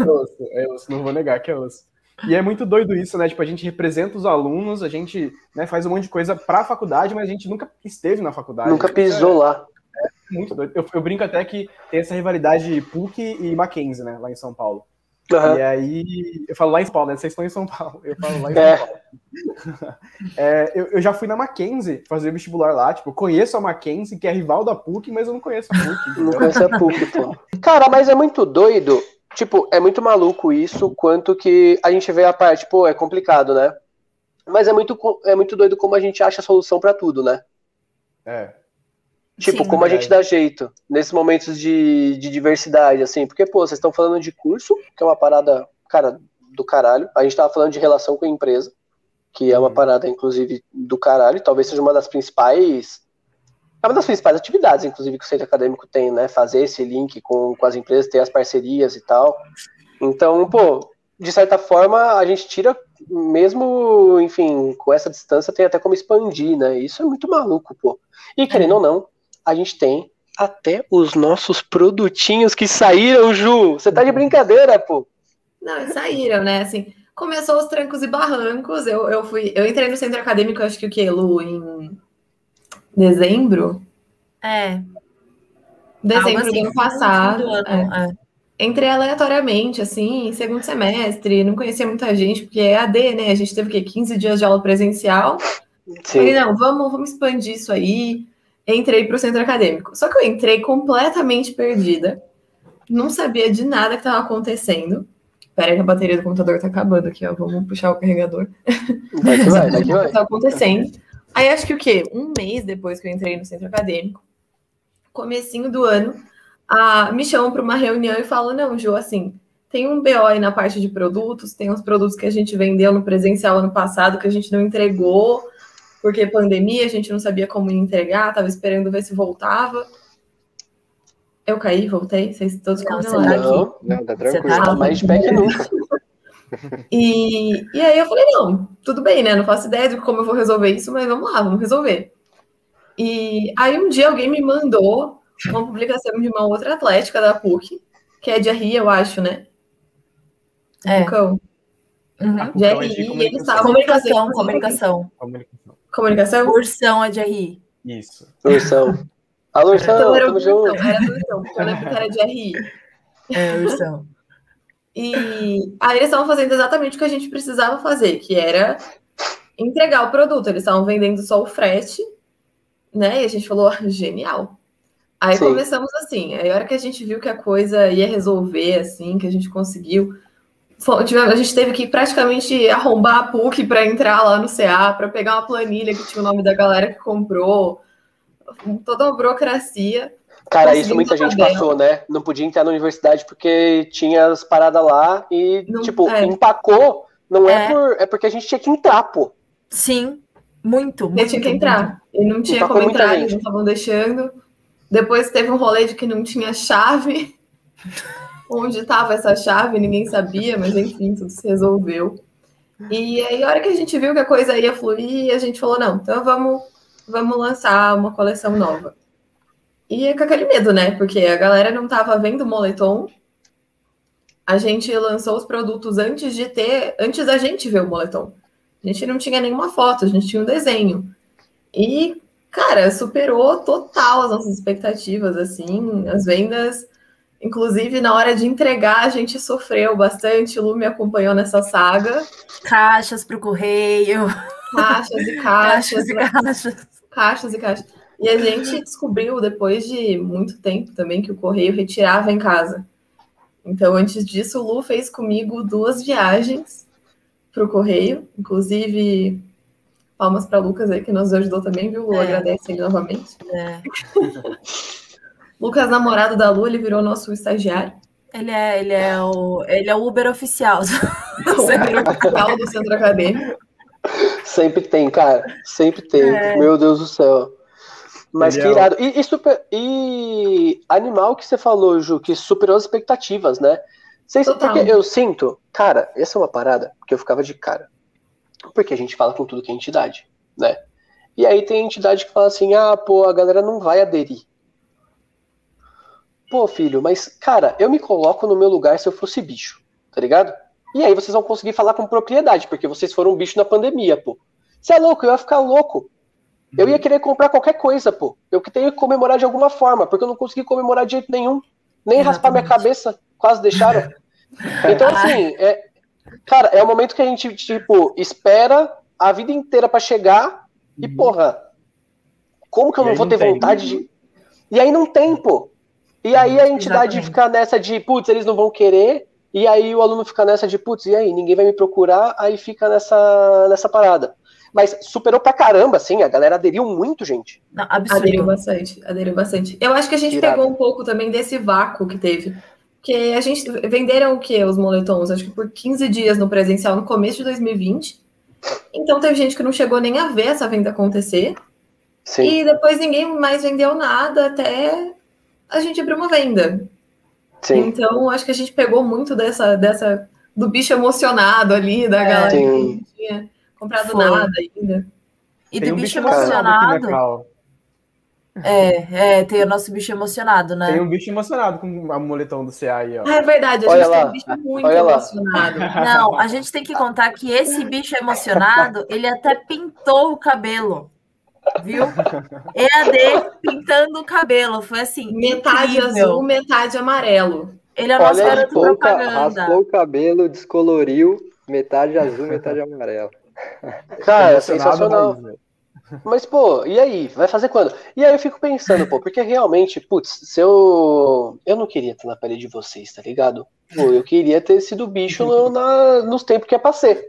É osso, é osso, não vou negar que é osso. E é muito doido isso, né? Tipo, a gente representa os alunos, a gente né, faz um monte de coisa para a faculdade, mas a gente nunca esteve na faculdade. Nunca pisou é, lá. É muito doido. Eu, eu, brinco até que tem essa rivalidade PUC e Mackenzie, né? Lá em São Paulo. Uhum. E aí, eu falo lá em São Paulo, né? Vocês estão em São Paulo. Eu falo lá em é. São Paulo. [LAUGHS] É, eu, eu, já fui na Mackenzie fazer vestibular lá. Tipo, conheço a Mackenzie, que é rival da PUC, mas eu não conheço a PUC. Não conheço a PUC, pô. Cara, mas é muito doido Tipo, é muito maluco isso, quanto que a gente vê a parte, pô, é complicado, né? Mas é muito, é muito doido como a gente acha a solução para tudo, né? É. Tipo, Sim, como a gente dá jeito nesses momentos de, de diversidade, assim. Porque, pô, vocês estão falando de curso, que é uma parada, cara, do caralho. A gente tava falando de relação com a empresa, que é uma uhum. parada, inclusive, do caralho. Talvez seja uma das principais é uma das principais atividades, inclusive, que o centro acadêmico tem, né? Fazer esse link com, com as empresas, ter as parcerias e tal. Então, pô, de certa forma, a gente tira, mesmo, enfim, com essa distância, tem até como expandir, né? Isso é muito maluco, pô. E querendo ou não, a gente tem até os nossos produtinhos que saíram, Ju. Você tá de brincadeira, pô. Não, saíram, né? Assim, começou os trancos e barrancos. Eu, eu fui, eu entrei no centro acadêmico, acho que o que, Lu, em dezembro? É. Dezembro assim, do ano passado. Do ano, é. É. Entrei aleatoriamente, assim, segundo semestre, não conhecia muita gente, porque é AD, né? A gente teve o quê? 15 dias de aula presencial. Sim. Falei, não, vamos, vamos expandir isso aí. Entrei para o centro acadêmico. Só que eu entrei completamente perdida. Não sabia de nada que estava acontecendo. Pera aí que a bateria do computador tá acabando aqui, ó. Vamos puxar o carregador. Vai que vai, vai que [LAUGHS] vai. tá acontecendo. Aí acho que o quê? Um mês depois que eu entrei no centro acadêmico, comecinho do ano, a, me chamam para uma reunião e falam, não, Ju, assim, tem um BO aí na parte de produtos, tem uns produtos que a gente vendeu no presencial ano passado que a gente não entregou, porque pandemia, a gente não sabia como entregar, tava esperando ver se voltava. Eu caí, voltei, vocês todos congelaram aqui. Não, tá tranquilo, tá, tá mais de pé que nunca. E, e aí eu falei, não, tudo bem, né? Não faço ideia de como eu vou resolver isso, mas vamos lá, vamos resolver. E aí um dia alguém me mandou uma publicação de uma outra atlética da PUC, que é de RI, eu acho, né? É. Uhum. De RI, e eles estavam comunicação, comunicação, comunicação. Comunicação? Ursão é de RI. Isso. Ursão. Alô, Ursão, então, era Ursão, era do Ursão, porque eu lembro que era de RI. É, Ursão. E aí eles estavam fazendo exatamente o que a gente precisava fazer, que era entregar o produto. Eles estavam vendendo só o frete, né? E a gente falou, ah, genial. Aí Sim. começamos assim. Aí a hora que a gente viu que a coisa ia resolver, assim, que a gente conseguiu. A gente teve que praticamente arrombar a PUC para entrar lá no CA, para pegar uma planilha que tinha o nome da galera que comprou, toda uma burocracia. Cara, isso muita gente passou, né? Não podia entrar na universidade porque tinha as paradas lá e, não, tipo, é. empacou. Não é. é. por. É porque a gente tinha que entrar, pô. Sim, muito, muito. Eu tinha que entrar. E não tinha empacou como entrar, eles não estavam deixando. Depois teve um rolê de que não tinha chave. [LAUGHS] Onde estava essa chave, ninguém sabia, mas enfim, tudo se resolveu. E aí, a hora que a gente viu que a coisa ia fluir, a gente falou: não, então vamos, vamos lançar uma coleção nova. E é com aquele medo, né? Porque a galera não estava vendo o moletom. A gente lançou os produtos antes de ter, antes da gente ver o moletom. A gente não tinha nenhuma foto, a gente tinha um desenho. E, cara, superou total as nossas expectativas, assim, as vendas. Inclusive, na hora de entregar, a gente sofreu bastante. O Lu me acompanhou nessa saga. Caixas para o correio. Caixas e [LAUGHS] caixas. Caixas e caixas. Caixas e caixas. E a gente descobriu depois de muito tempo também que o correio retirava em casa. Então, antes disso, o Lu fez comigo duas viagens para o correio, inclusive palmas para Lucas aí que nos ajudou também, viu? Lu é. agradece ele novamente. É. [LAUGHS] Lucas, namorado da Lu, ele virou nosso estagiário. Ele é, ele é o, ele é o Uber oficial. [LAUGHS] o Uber oficial do centro acadêmico. Sempre tem, cara. Sempre tem. É. Meu Deus do céu. Mas que é irado. E, e, super, e animal que você falou, Ju, que superou as expectativas, né? Vocês, porque eu sinto, cara, essa é uma parada que eu ficava de cara. Porque a gente fala com tudo que é entidade, né? E aí tem entidade que fala assim, ah, pô, a galera não vai aderir. Pô, filho, mas, cara, eu me coloco no meu lugar se eu fosse bicho, tá ligado? E aí vocês vão conseguir falar com propriedade, porque vocês foram bicho na pandemia, pô. Você é louco, eu ia ficar louco. Eu ia querer comprar qualquer coisa, pô. Eu que tenho que comemorar de alguma forma, porque eu não consegui comemorar de jeito nenhum. Nem Exatamente. raspar minha cabeça, quase deixaram. Então, [LAUGHS] assim, é, cara, é o momento que a gente, tipo, espera a vida inteira para chegar e, uhum. porra, como que eu não vou ter vontade de. E aí não tem, pô. E aí a entidade Exatamente. fica nessa de, putz, eles não vão querer, e aí o aluno fica nessa de, putz, e aí, ninguém vai me procurar, aí fica nessa, nessa parada. Mas superou pra caramba, assim, a galera aderiu muito, gente. Não, aderiu bastante, aderiu bastante. Eu acho que a gente pegou um pouco também desse vácuo que teve. Porque a gente venderam o que os moletons? Acho que por 15 dias no presencial no começo de 2020. Então teve gente que não chegou nem a ver essa venda acontecer. Sim. E depois ninguém mais vendeu nada até a gente abrir uma venda. Sim. Então acho que a gente pegou muito dessa, dessa do bicho emocionado ali, da é, galera sim. Comprado Foi. nada ainda. E Tem do um bicho, bicho emocionado. É, é, tem o nosso bicho emocionado, né? Tem um bicho emocionado com a moletão do CA aí, ó. É verdade, a Olha gente lá. tem um bicho muito Olha lá. emocionado. Não, a gente tem que contar que esse bicho emocionado, ele até pintou o cabelo. Viu? EAD pintando o cabelo. Foi assim. Metade incrível. azul, metade amarelo. Ele é o nosso Olha, garoto Raspou, propaganda. raspou o cabelo, descoloriu, metade azul, metade amarelo. [LAUGHS] Cara, é sensacional. Mas, pô, e aí? Vai fazer quando? E aí eu fico pensando, pô, porque realmente, putz, se eu. Eu não queria estar na pele de vocês, tá ligado? Pô, eu queria ter sido bicho no- na- nos tempos que é pra ser.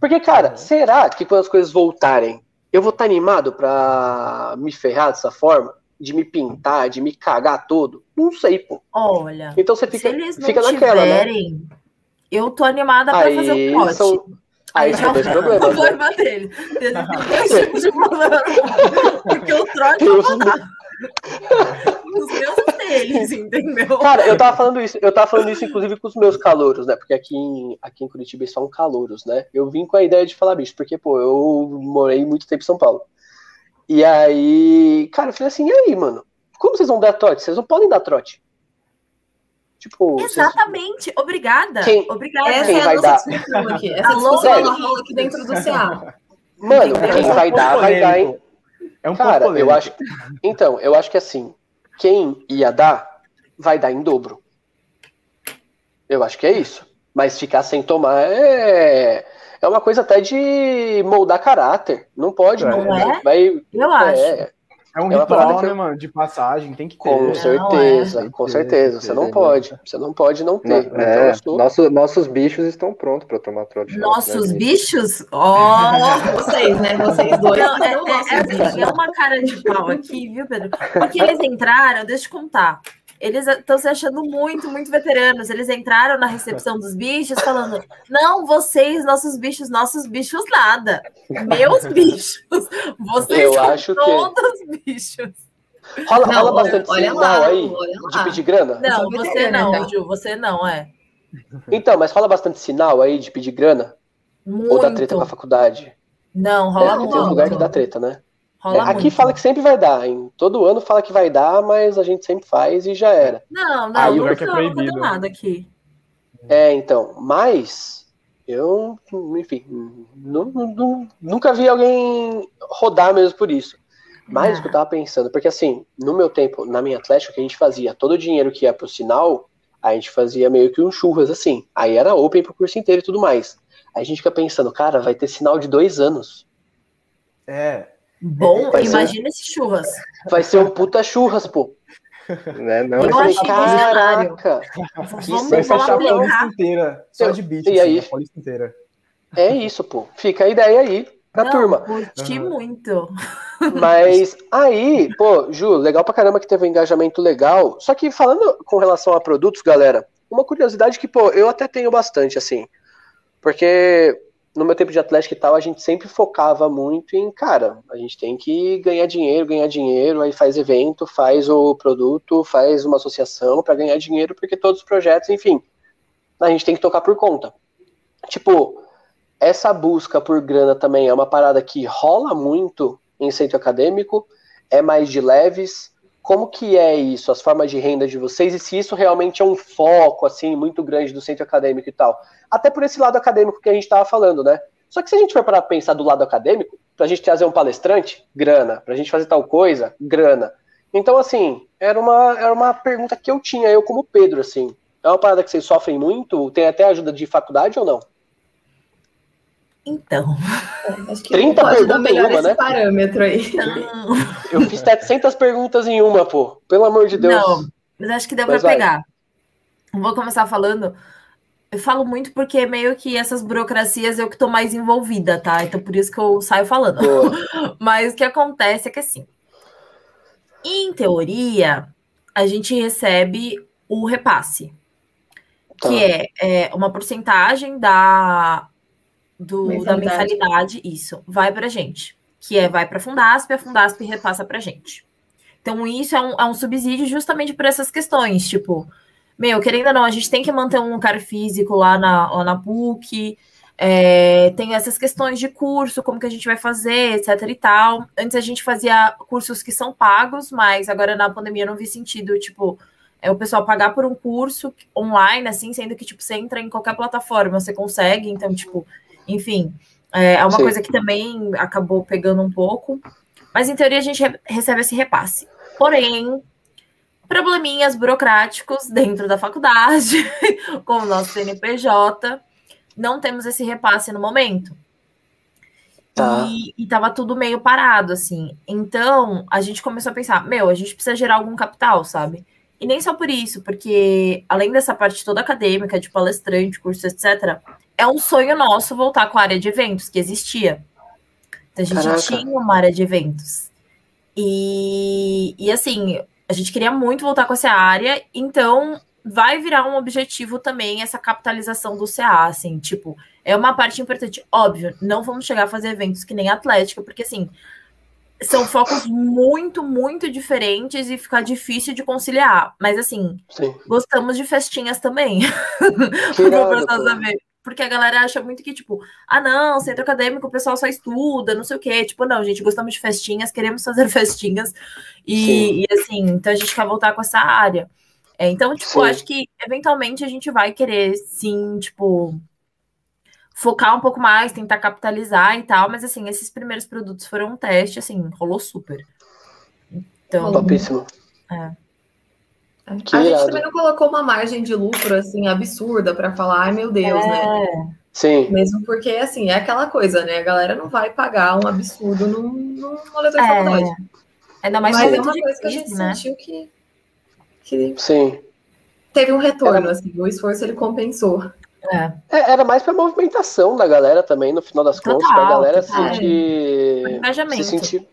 Porque, cara, será que quando as coisas voltarem, eu vou estar animado pra me ferrar dessa forma? De me pintar, de me cagar todo? Não sei, pô. Olha, Então você se fica, eles não fica naquela, né? tiverem, eu tô animada pra fazer Aí o pote. são, aí são dois é o problemas. né? problema dele. Tem [LAUGHS] dois tipos de problema. Porque o trote Tem os- os meus deles, entendeu? Cara, eu tava falando isso, eu tava falando isso inclusive com os meus calouros, né? Porque aqui em, aqui em Curitiba eles falam calouros, né? Eu vim com a ideia de falar bicho, porque, pô, eu morei muito tempo em São Paulo. E aí, cara, eu falei assim, e aí, mano? Como vocês vão dar trote? Vocês não podem dar trote. Tipo, vocês- Exatamente. Obrigada. Quem- Obrigada. Essa Quem é a vai nossa dar? discussão aqui. Essa discussão rola aqui dentro do CA. mano, Entendeu? quem É um vai dar, vai dar, hein? É um Cara, eu acho. Então, eu acho que assim, quem ia dar, vai dar em dobro. Eu acho que é isso. Mas ficar sem tomar é. É uma coisa até de moldar caráter. Não pode, Não não. é? Vai, Eu acho. É, É um é ritual, eu- né, mano? De passagem, tem que ter. com Não, certeza, é. com certeza. Você não ter, pode. Você não pode não ter. Então, É, sou- nosso- nossos bichos estão prontos para tomar trote. Nossos né, bichos? Ó! [LAUGHS] Vocês, né? Vocês dois. Não, é, é- é assim, é uma cara de pau aqui, viu, Pedro? Porque eles entraram, deixa eu te contar. Eles estão se achando muito, muito veteranos. Eles entraram na recepção dos bichos falando: não, vocês, nossos bichos, nossos bichos nada. Meus [LAUGHS] bichos. Vocês Eu são acho que- todos bichos. Rola, Não, rola bastante olha sinal lá, aí olha de pedir grana? Não, você não, então. Ju, você não, é. Então, mas rola bastante sinal aí de pedir grana? Muito. Ou dá treta com a faculdade? Não, rola É, tem muito. uns lugares que dá treta, né? Rola É, aqui muito. fala que sempre vai dar, hein? Todo ano fala que vai dar, mas a gente sempre faz e já era. Não, não, Aí nunca, é nunca deu proibido. nada aqui. É, então, mas eu, enfim, nu- nu- nunca vi alguém rodar mesmo por isso. Mas o que eu tava pensando, porque assim, no meu tempo, na minha Atlético, o que a gente fazia? Todo o dinheiro que ia pro sinal, a gente fazia meio que um churras, assim. Aí era open pro curso inteiro e tudo mais. Aí a gente fica pensando, cara, vai ter sinal de dois anos. É. Bom, Vai ser- imagina esse churras. Vai ser um puta churras, pô. Né, não, Eu falei, achei visionário. caraca, Vamos, Vai fechar a sensacional. Paulista inteira. Só Eu- de e aí? assim, a Paulista inteira. [LAUGHS] é isso, pô. Fica a ideia aí pra Não, turma. Curti Aham. muito. [LAUGHS] Mas aí, pô, Ju, legal pra caramba que teve um engajamento legal. Só que falando com relação a produtos, galera, uma curiosidade que, pô, eu até tenho bastante, assim. Porque no meu tempo de atlético e tal, a gente sempre focava muito em, cara, a gente tem que ganhar dinheiro, ganhar dinheiro, aí faz evento, faz o produto, faz uma associação pra ganhar dinheiro, porque todos os projetos, enfim, a gente tem que tocar por conta. Tipo, essa busca por grana também é uma parada que rola muito em centro acadêmico, é mais de leves. Como que é isso, as formas de renda de vocês e se isso realmente é um foco assim muito grande do centro acadêmico e tal? Até por esse lado acadêmico que a gente estava falando, né? Só que se a gente for para pensar do lado acadêmico, para a gente trazer um palestrante, grana. Para a gente fazer tal coisa, grana. Então, assim, era uma, era uma pergunta que eu tinha, eu como Pedro, assim. É uma parada que vocês sofrem muito? Tem até ajuda de faculdade ou não? Então, Acho que 30 pode dar perguntas em uma, esse né? parâmetro aí. Eu fiz 700 perguntas em uma, pô. Pelo amor de Deus. não, mas acho que deu vai. pegar. Vou começar falando. Eu falo muito porque meio que essas burocracias eu que tô mais envolvida, tá? Então por isso que eu saio falando. [LAUGHS] Mas o que acontece é que assim, em teoria, a gente recebe o repasse, Tá. que é, é, uma porcentagem da, do, da Mensalidade. isso, vai pra gente. Que é, vai pra Fundasp, a Fundasp repassa pra gente. Então, isso é um, é um subsídio justamente por essas questões, tipo, meu, querendo ou não, a gente tem que manter um lugar físico lá na, lá na PUC, É, tem essas questões de curso, como que a gente vai fazer, etc e tal. Antes a gente fazia cursos que são pagos, mas agora na pandemia não vi sentido, tipo, é o pessoal pagar por um curso online, assim, sendo que, tipo, você entra em qualquer plataforma, você consegue, então, tipo, enfim, é, é uma Sim. coisa que também acabou pegando um pouco. Mas, em teoria, a gente recebe esse repasse. Porém, probleminhas burocráticos dentro da faculdade, [LAUGHS] com o nosso CNPJ, não temos esse repasse no momento. Tá. E, e tava tudo meio parado, assim. Então, a gente começou a pensar, meu, a gente precisa gerar algum capital, sabe? E nem só por isso, porque além dessa parte toda acadêmica, de palestrante, curso, etc., é um sonho nosso voltar com a área de eventos, que existia. Então, a gente Caraca. tinha uma área de eventos. E, e assim, a gente queria muito voltar com essa área, então vai virar um objetivo também essa capitalização do CA, assim, tipo, é uma parte importante. Óbvio, não vamos chegar a fazer eventos que nem Atlética, porque assim, são focos muito, muito diferentes e fica difícil de conciliar. Mas assim, Sim. gostamos de festinhas também. [LAUGHS] Porque a galera acha muito que, tipo, ah, não, centro acadêmico, o pessoal só estuda, não sei o quê. Tipo, não, gente, gostamos de festinhas, queremos fazer [LAUGHS] festinhas. E, e assim, então a gente quer voltar com essa área. É, então, tipo, Sim. acho que eventualmente a gente vai querer, sim, tipo, focar um pouco mais, tentar capitalizar e tal, mas assim, esses primeiros produtos foram um teste, assim, rolou super. Então, Topíssimo. É. Que a irado. gente também não colocou uma margem de lucro assim absurda para falar, ai meu Deus, né? é. né? Sim. Mesmo porque assim, é aquela coisa, né? A galera não vai pagar um absurdo num, num boleto é. faculdade. Ainda mais Mas é uma coisa que a gente né? sentiu que, que Sim. teve um retorno, Era... assim, o esforço ele compensou. É. É, era mais pra movimentação da galera também, no final das total, contas, pra galera total. sentir. Se sentir.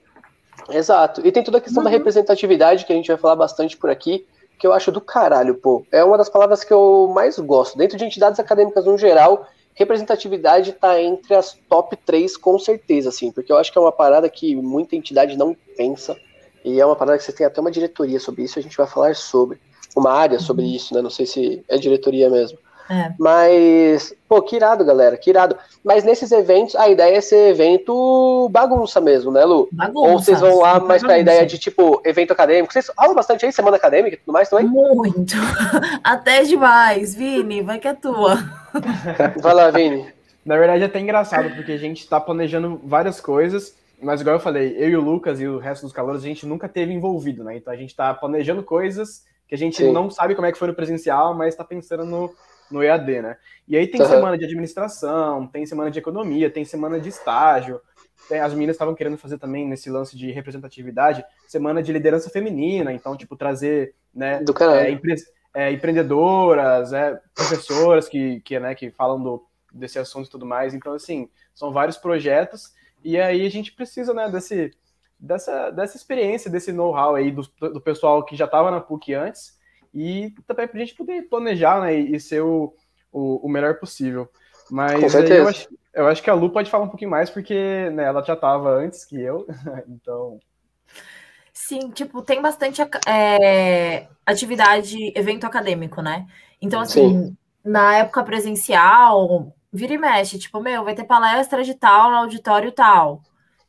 Exato. E tem toda a questão uhum. da representatividade, que a gente vai falar bastante por aqui, que eu acho do caralho, pô. É uma das palavras que eu mais gosto. Dentro de entidades acadêmicas no geral, representatividade tá entre as top 3 com certeza, assim, porque eu acho que é uma parada que muita entidade não pensa. E é uma parada que você tem até uma diretoria sobre isso, a gente vai falar sobre. Uma área sobre isso, né? Não sei se é diretoria mesmo. É. Mas, pô, que irado, galera, que irado. Mas nesses eventos, a ideia é ser evento bagunça mesmo, né, Lu? Bagunça, Ou vocês vão lá mais pra ideia de, tipo, evento acadêmico? Vocês falam bastante aí, semana acadêmica e tudo mais também? Muito. [LAUGHS] Até demais. Vini, vai que é tua. [LAUGHS] vai lá, Vini. Na verdade, é até engraçado, porque a gente tá planejando várias coisas, mas igual eu falei, eu e o Lucas e o resto dos calouros, a gente nunca teve envolvido, né? Então a gente tá planejando coisas que a gente Sim. não sabe como é que foi no presencial, mas tá pensando no no EAD, né? E aí tem uhum. semana de administração, tem semana de economia, tem semana de estágio. Tem, as meninas estavam querendo fazer também nesse lance de representatividade, semana de liderança feminina, então, tipo, trazer, né, do é, empre, é, empreendedoras, é, professoras que, que, né, que falam do, desse assunto e tudo mais. Então, assim, são vários projetos, e aí a gente precisa, né, desse, dessa, dessa experiência, desse know-how aí do, do pessoal que já estava na PUC antes, e também para a gente poder planejar né, e ser o, o, o melhor possível. Mas eu acho, eu acho que a Lu pode falar um pouquinho mais, porque né, ela já estava antes que eu, [LAUGHS] então. Sim, tipo, tem bastante é, atividade, evento acadêmico, né? Então, assim, Sim. na época presencial, vira e mexe, tipo, meu, vai ter palestra de tal no auditório tal.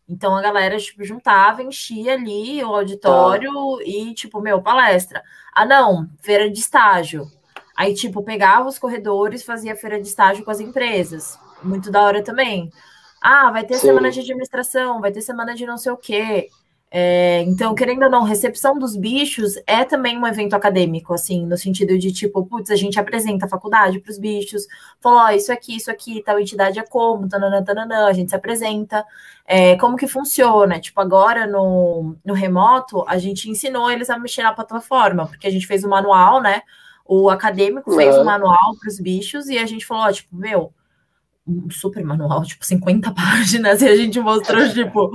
Então a galera, tipo, juntava, enchia ali o auditório tá. e, tipo, meu, palestra. Ah, não, feira de estágio. Aí, tipo, pegava os corredores, fazia feira de estágio com as empresas. Muito da hora também. Ah, vai ter Sim. semana de administração, vai ter semana de não sei o quê. É, então, querendo ou não, recepção dos bichos é também um evento acadêmico, assim, no sentido de tipo, putz, a gente apresenta a faculdade para os bichos, falou, ó, isso aqui, isso aqui, tal entidade é como, tananã, tananã, a gente se apresenta, é, como que funciona, tipo, agora no, no remoto, a gente ensinou eles a mexer na plataforma, porque a gente fez o um manual, né, o acadêmico fez o um manual para os bichos e a gente falou, ó, tipo, meu, um super manual, tipo, 50 [LAUGHS] páginas, e a gente mostrou, tipo,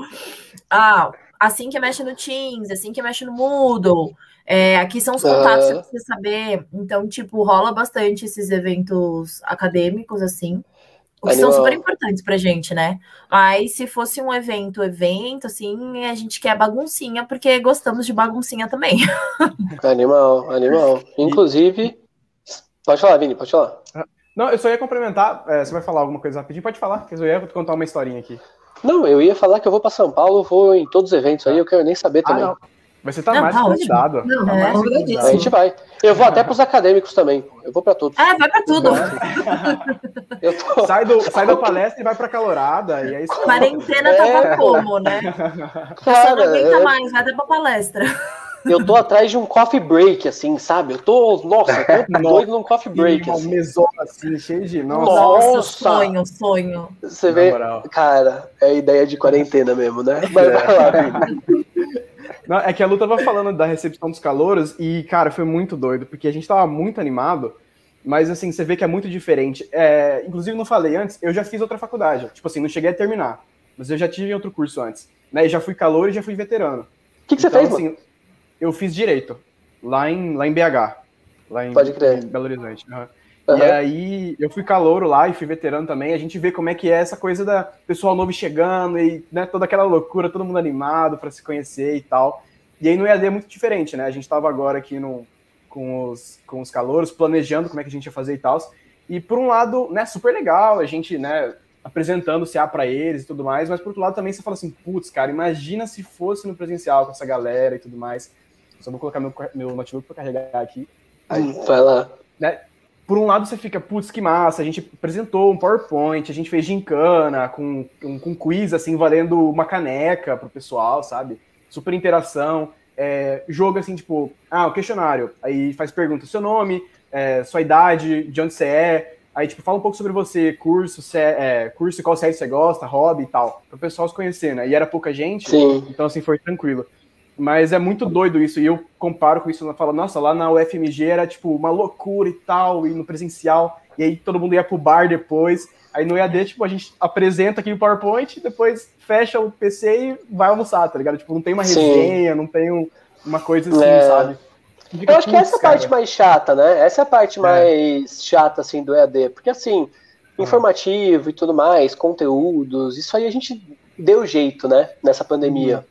ah, assim que mexe no Teams, assim que mexe no Moodle. É, aqui são os contatos que você precisa saber. Então, tipo, rola bastante esses eventos acadêmicos, assim. O que são super importantes pra gente, né? Mas se fosse um evento, evento, assim, a gente quer baguncinha, porque gostamos de baguncinha também. [LAUGHS] Animal, animal. Inclusive. Pode falar, Vini, pode falar. Não, eu só ia complementar. É, você vai falar alguma coisa rapidinho? Pode falar, que eu ia contar uma historinha aqui. Não, eu ia falar que eu vou para São Paulo, vou em todos os eventos aí, eu quero nem saber ah, também. Ah, mas você tá não, mais tá convidado. Não, tá é, convidado. A gente vai. Eu vou até pros acadêmicos também. Eu vou para todos. É, vai para tudo. [LAUGHS] tô... sai, do, sai da palestra e vai pra calorada. E é isso. Quarentena é. tava como, né? Cara, não aguenta é... mais, vai até pra palestra. Eu tô atrás de um coffee break, assim, sabe? Eu tô, nossa, eu tô [LAUGHS] doido num coffee break. Assim. mesona, assim, cheio de. Nossa, nossa sonho, sonho. Você vê, cara, é ideia de quarentena mesmo, né? Vai, é. vai lá, Não, é que a Lu tava falando da recepção dos calouros e, cara, foi muito doido, porque a gente tava muito animado, mas, assim, você vê que é muito diferente. É, inclusive, não falei antes, eu já fiz outra faculdade. Tipo assim, não cheguei a terminar, mas eu já tive outro curso antes. Né? E já fui calor e já fui veterano. O que, que então, você fez, assim, mano? Eu fiz direito, lá em, lá em BH, lá em, Pode crer. Em Belo Horizonte. Uhum. Uhum. E aí eu fui calouro lá e fui veterano também. A gente vê como é que é essa coisa da pessoal novo chegando e né, toda aquela loucura, todo mundo animado para se conhecer e tal. E aí no EAD é muito diferente, né? A gente estava agora aqui no, com, os, com os calouros, planejando como é que a gente ia fazer e tal. E por um lado, né, super legal, a gente, né, apresentando o CA para eles e tudo mais, mas por outro lado também você fala assim, putz, cara, imagina se fosse no presencial com essa galera e tudo mais. Só vou colocar meu, meu notebook para carregar aqui. Aí, Vai lá. Né, por um lado você fica, putz, que massa, a gente apresentou um PowerPoint, a gente fez gincana com, com, com quiz, assim, valendo uma caneca pro pessoal, sabe? Super interação. É, jogo, assim, tipo, ah, o questionário. Aí faz pergunta, seu nome, é, sua idade, de onde você é. Aí, tipo, fala um pouco sobre você, curso, se é, é curso, qual série você gosta, hobby e tal. Para o pessoal se conhecer, né? E era pouca gente, Sim. então, assim, foi tranquilo. Mas é muito doido isso, e eu comparo com isso, eu falo, nossa, lá na UFMG era tipo uma loucura e tal, e no presencial, e aí todo mundo ia pro bar depois. Aí no EAD, tipo, a gente apresenta aqui o PowerPoint, depois fecha o PC e vai almoçar, tá ligado? Tipo, não tem uma resenha, Sim. não tem um, uma coisa assim, é. sabe? Fica, eu acho que essa é a parte mais chata, né? Essa é a parte é. mais chata, assim, do EAD. Porque, assim, ah. informativo e tudo mais, conteúdos, isso aí a gente deu jeito, né? Nessa pandemia.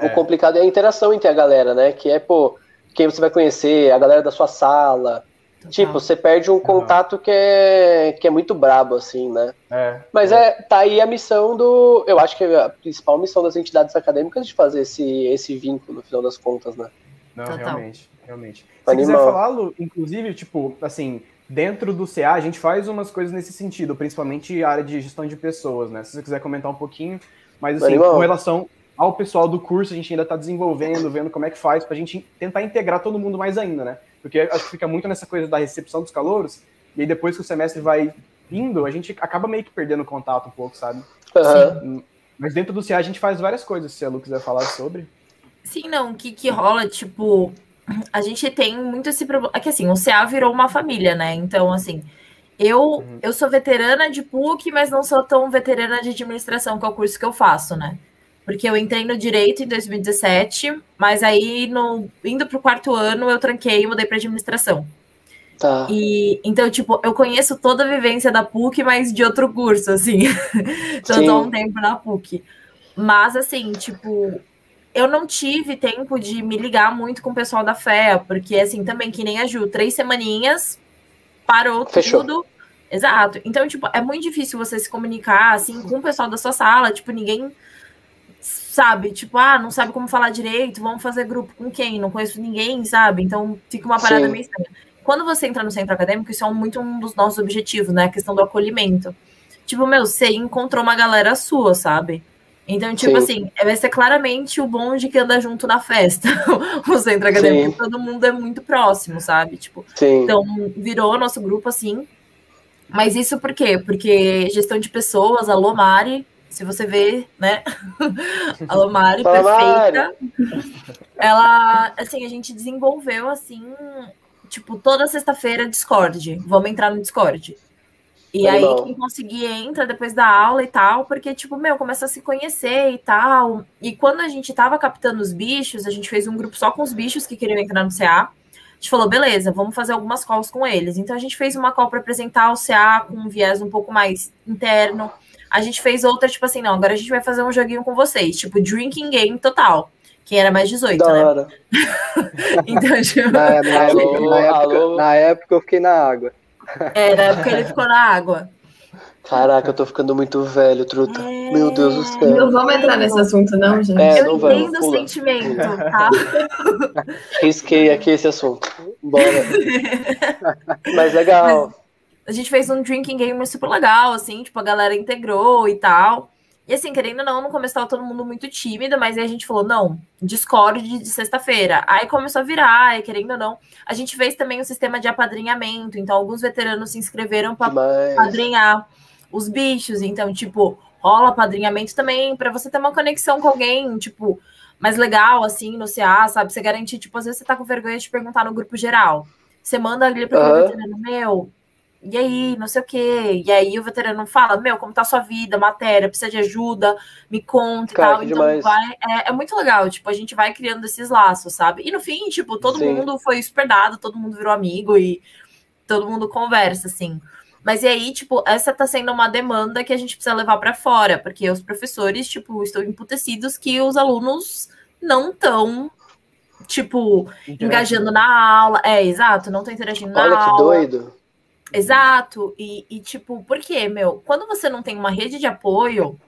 O é. complicado é a interação entre a galera, né? Que é, pô, quem você vai conhecer, a galera da sua sala. Tipo, você perde um contato que é, que é muito brabo, assim, né? É, Mas é. é. tá aí a missão do. Eu acho que é a principal missão das entidades acadêmicas de fazer esse, esse vínculo, no final das contas, né? Não, Total. realmente, realmente. Se Animal. quiser falar, inclusive, tipo, assim, dentro do CA, a gente faz umas coisas nesse sentido, principalmente a área de gestão de pessoas, né? Se você quiser comentar um pouquinho, mas assim, Animal. com relação ao pessoal do curso, a gente ainda está desenvolvendo, vendo como é que faz, para a gente tentar integrar todo mundo mais ainda, né? Porque acho que fica muito nessa coisa da recepção dos calouros, e aí depois que o semestre vai indo, a gente acaba meio que perdendo contato um pouco, sabe? Uhum. Mas dentro do CA a gente faz várias coisas, se a Lu quiser falar sobre. Sim, não, o que, que rola, tipo, a gente tem muito esse problema. É que assim, o CA virou uma família, né? Então, assim, eu, uhum. eu sou veterana de PUC, mas não sou tão veterana de administração, que é o curso que eu faço, né? Porque eu entrei no direito em 2017, mas aí, no, indo para o quarto ano, eu tranquei e mudei para administração. Tá. E então, tipo, eu conheço toda a vivência da PUC, mas de outro curso, assim. então, [LAUGHS] eu tô um tempo na PUC. Mas, assim, tipo, eu não tive tempo de me ligar muito com o pessoal da FEA, porque, assim, também, que nem a Ju, três semaninhas, parou Fechou. tudo. Exato. Então, tipo, é muito difícil você se comunicar, assim, com o pessoal da sua sala. Tipo, ninguém sabe? Tipo, ah, não sabe como falar direito, vamos fazer grupo com quem? Não conheço ninguém, sabe? Então fica uma parada Sim. meio estranha. Quando você entra no centro acadêmico, isso é muito um dos nossos objetivos, né? A questão do acolhimento. Tipo, meu, você encontrou uma galera sua, sabe? Então, tipo Sim. assim, vai ser claramente o bonde que anda junto na festa, [LAUGHS] o centro acadêmico, todo mundo é muito próximo, sabe? Tipo, Sim. então virou nosso grupo assim. Mas isso por quê? Porque gestão de pessoas, alô Mari, se você vê, né? [LAUGHS] a Lomari, perfeita. Ela, assim, a gente desenvolveu, assim, tipo, toda sexta-feira Discord. Vamos entrar no Discord. E aí, quem conseguir entra depois da aula e tal, porque, tipo, meu, começa a se conhecer e tal. E quando a gente tava captando os bichos, a gente fez um grupo só com os bichos que queriam entrar no CA. A gente falou, beleza, vamos fazer algumas calls com eles. Então a gente fez uma call para apresentar o CA com um viés um pouco mais interno a gente fez outra, tipo assim, não, agora a gente vai fazer um joguinho com vocês, tipo, drinking game total. Quem era mais 18, da né? Hora. [LAUGHS] então, tipo... na, na, época, alô, na, época, alô. na época eu fiquei na água. É, na época ele ficou na água. Caraca, eu tô ficando muito velho, truta. É... Meu Deus do céu. Não vamos entrar nesse assunto, não, gente. É, eu não entendo o sentimento, [LAUGHS] tá? Risquei aqui esse assunto. Bora. [LAUGHS] Mas legal. Mas a gente fez um drinking game super legal, assim, tipo, a galera integrou e tal. E assim, querendo ou não, no começo tava todo mundo muito tímido, mas aí a gente falou, não, Discord de sexta-feira. Aí começou a virar, e querendo ou não, a gente fez também um sistema de apadrinhamento. Então, alguns veteranos se inscreveram para padrinhar os bichos. Então, tipo, rola apadrinhamento também para você ter uma conexão com alguém, tipo, mais legal, assim, no CA, sabe? Você garantir, tipo, às vezes você tá com vergonha de perguntar no grupo geral. Você manda ali para uhum. veterano, meu, e aí, não sei o quê. E aí o veterano fala, meu, como tá a sua vida, matéria, precisa de ajuda, me conta e tal. Então vai, é, é, muito legal, tipo, a gente vai criando esses laços, sabe? E no fim, tipo, todo Sim. mundo foi super dado, todo mundo virou amigo e todo mundo conversa, assim. Mas e aí, tipo, essa tá sendo uma demanda que a gente precisa levar para fora, porque os professores, tipo, estão emputecidos que os alunos não estão, tipo, engajando na aula. É, exato, não estão interagindo Olha na aula. Olha que doido. Exato. E, e, tipo, por quê, meu? Quando você não tem uma rede de apoio,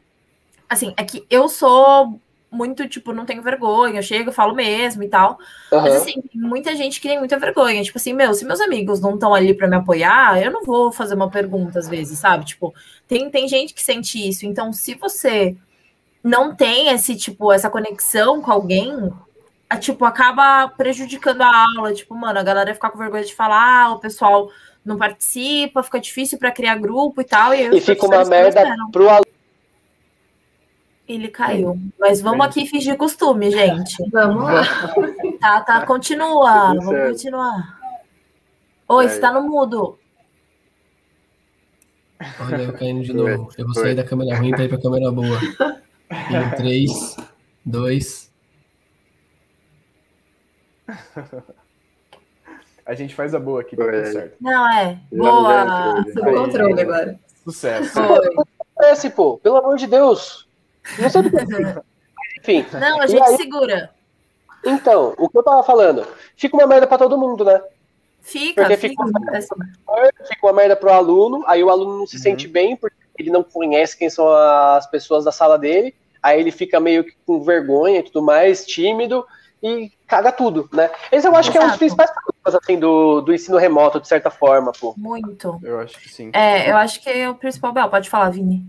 assim, é que eu sou muito, tipo, não tenho vergonha, eu chego, falo mesmo e tal. Uhum. Mas, assim, tem muita gente que tem muita vergonha. Tipo assim, meu, se meus amigos não estão ali para me apoiar, eu não vou fazer uma pergunta às vezes, sabe? Tipo, tem, tem gente que sente isso. Então, se você não tem esse, tipo, essa conexão com alguém, a, tipo, acaba prejudicando a aula. Tipo, mano, a galera ficar com vergonha de falar, o pessoal não participa, fica difícil para criar grupo e tal. E, e fica uma merda pro aluno ele caiu. Mas vamos aqui fingir costume, gente. [LAUGHS] Vamos lá. [LAUGHS] Tá, tá, continua. Vamos continuar. Oi, você tá no mudo. Olha, eu caindo de novo. Eu vou sair da câmera ruim para ir pra câmera boa. Em 3, 2. A gente faz a boa aqui, tá tudo certo. Não, é. Boa. Sob controle agora. Sucesso. Esse, pô, pelo amor de Deus. Não sei Enfim. Não, a gente aí, segura. Então, o que eu tava falando, fica uma merda pra todo mundo, né? Fica, porque fica, fica, uma merda, fica uma merda pro aluno, aí o aluno não se uhum. sente bem, porque ele não conhece quem são as pessoas da sala dele, aí ele fica meio que com vergonha e tudo mais, tímido, e caga tudo, né? Esse eu acho Exato. que é um dos principais problemas, assim, do, do ensino remoto, de certa forma, pô. Muito. Eu acho que sim. É, eu acho que é o principal, Bel, pode falar, Vini.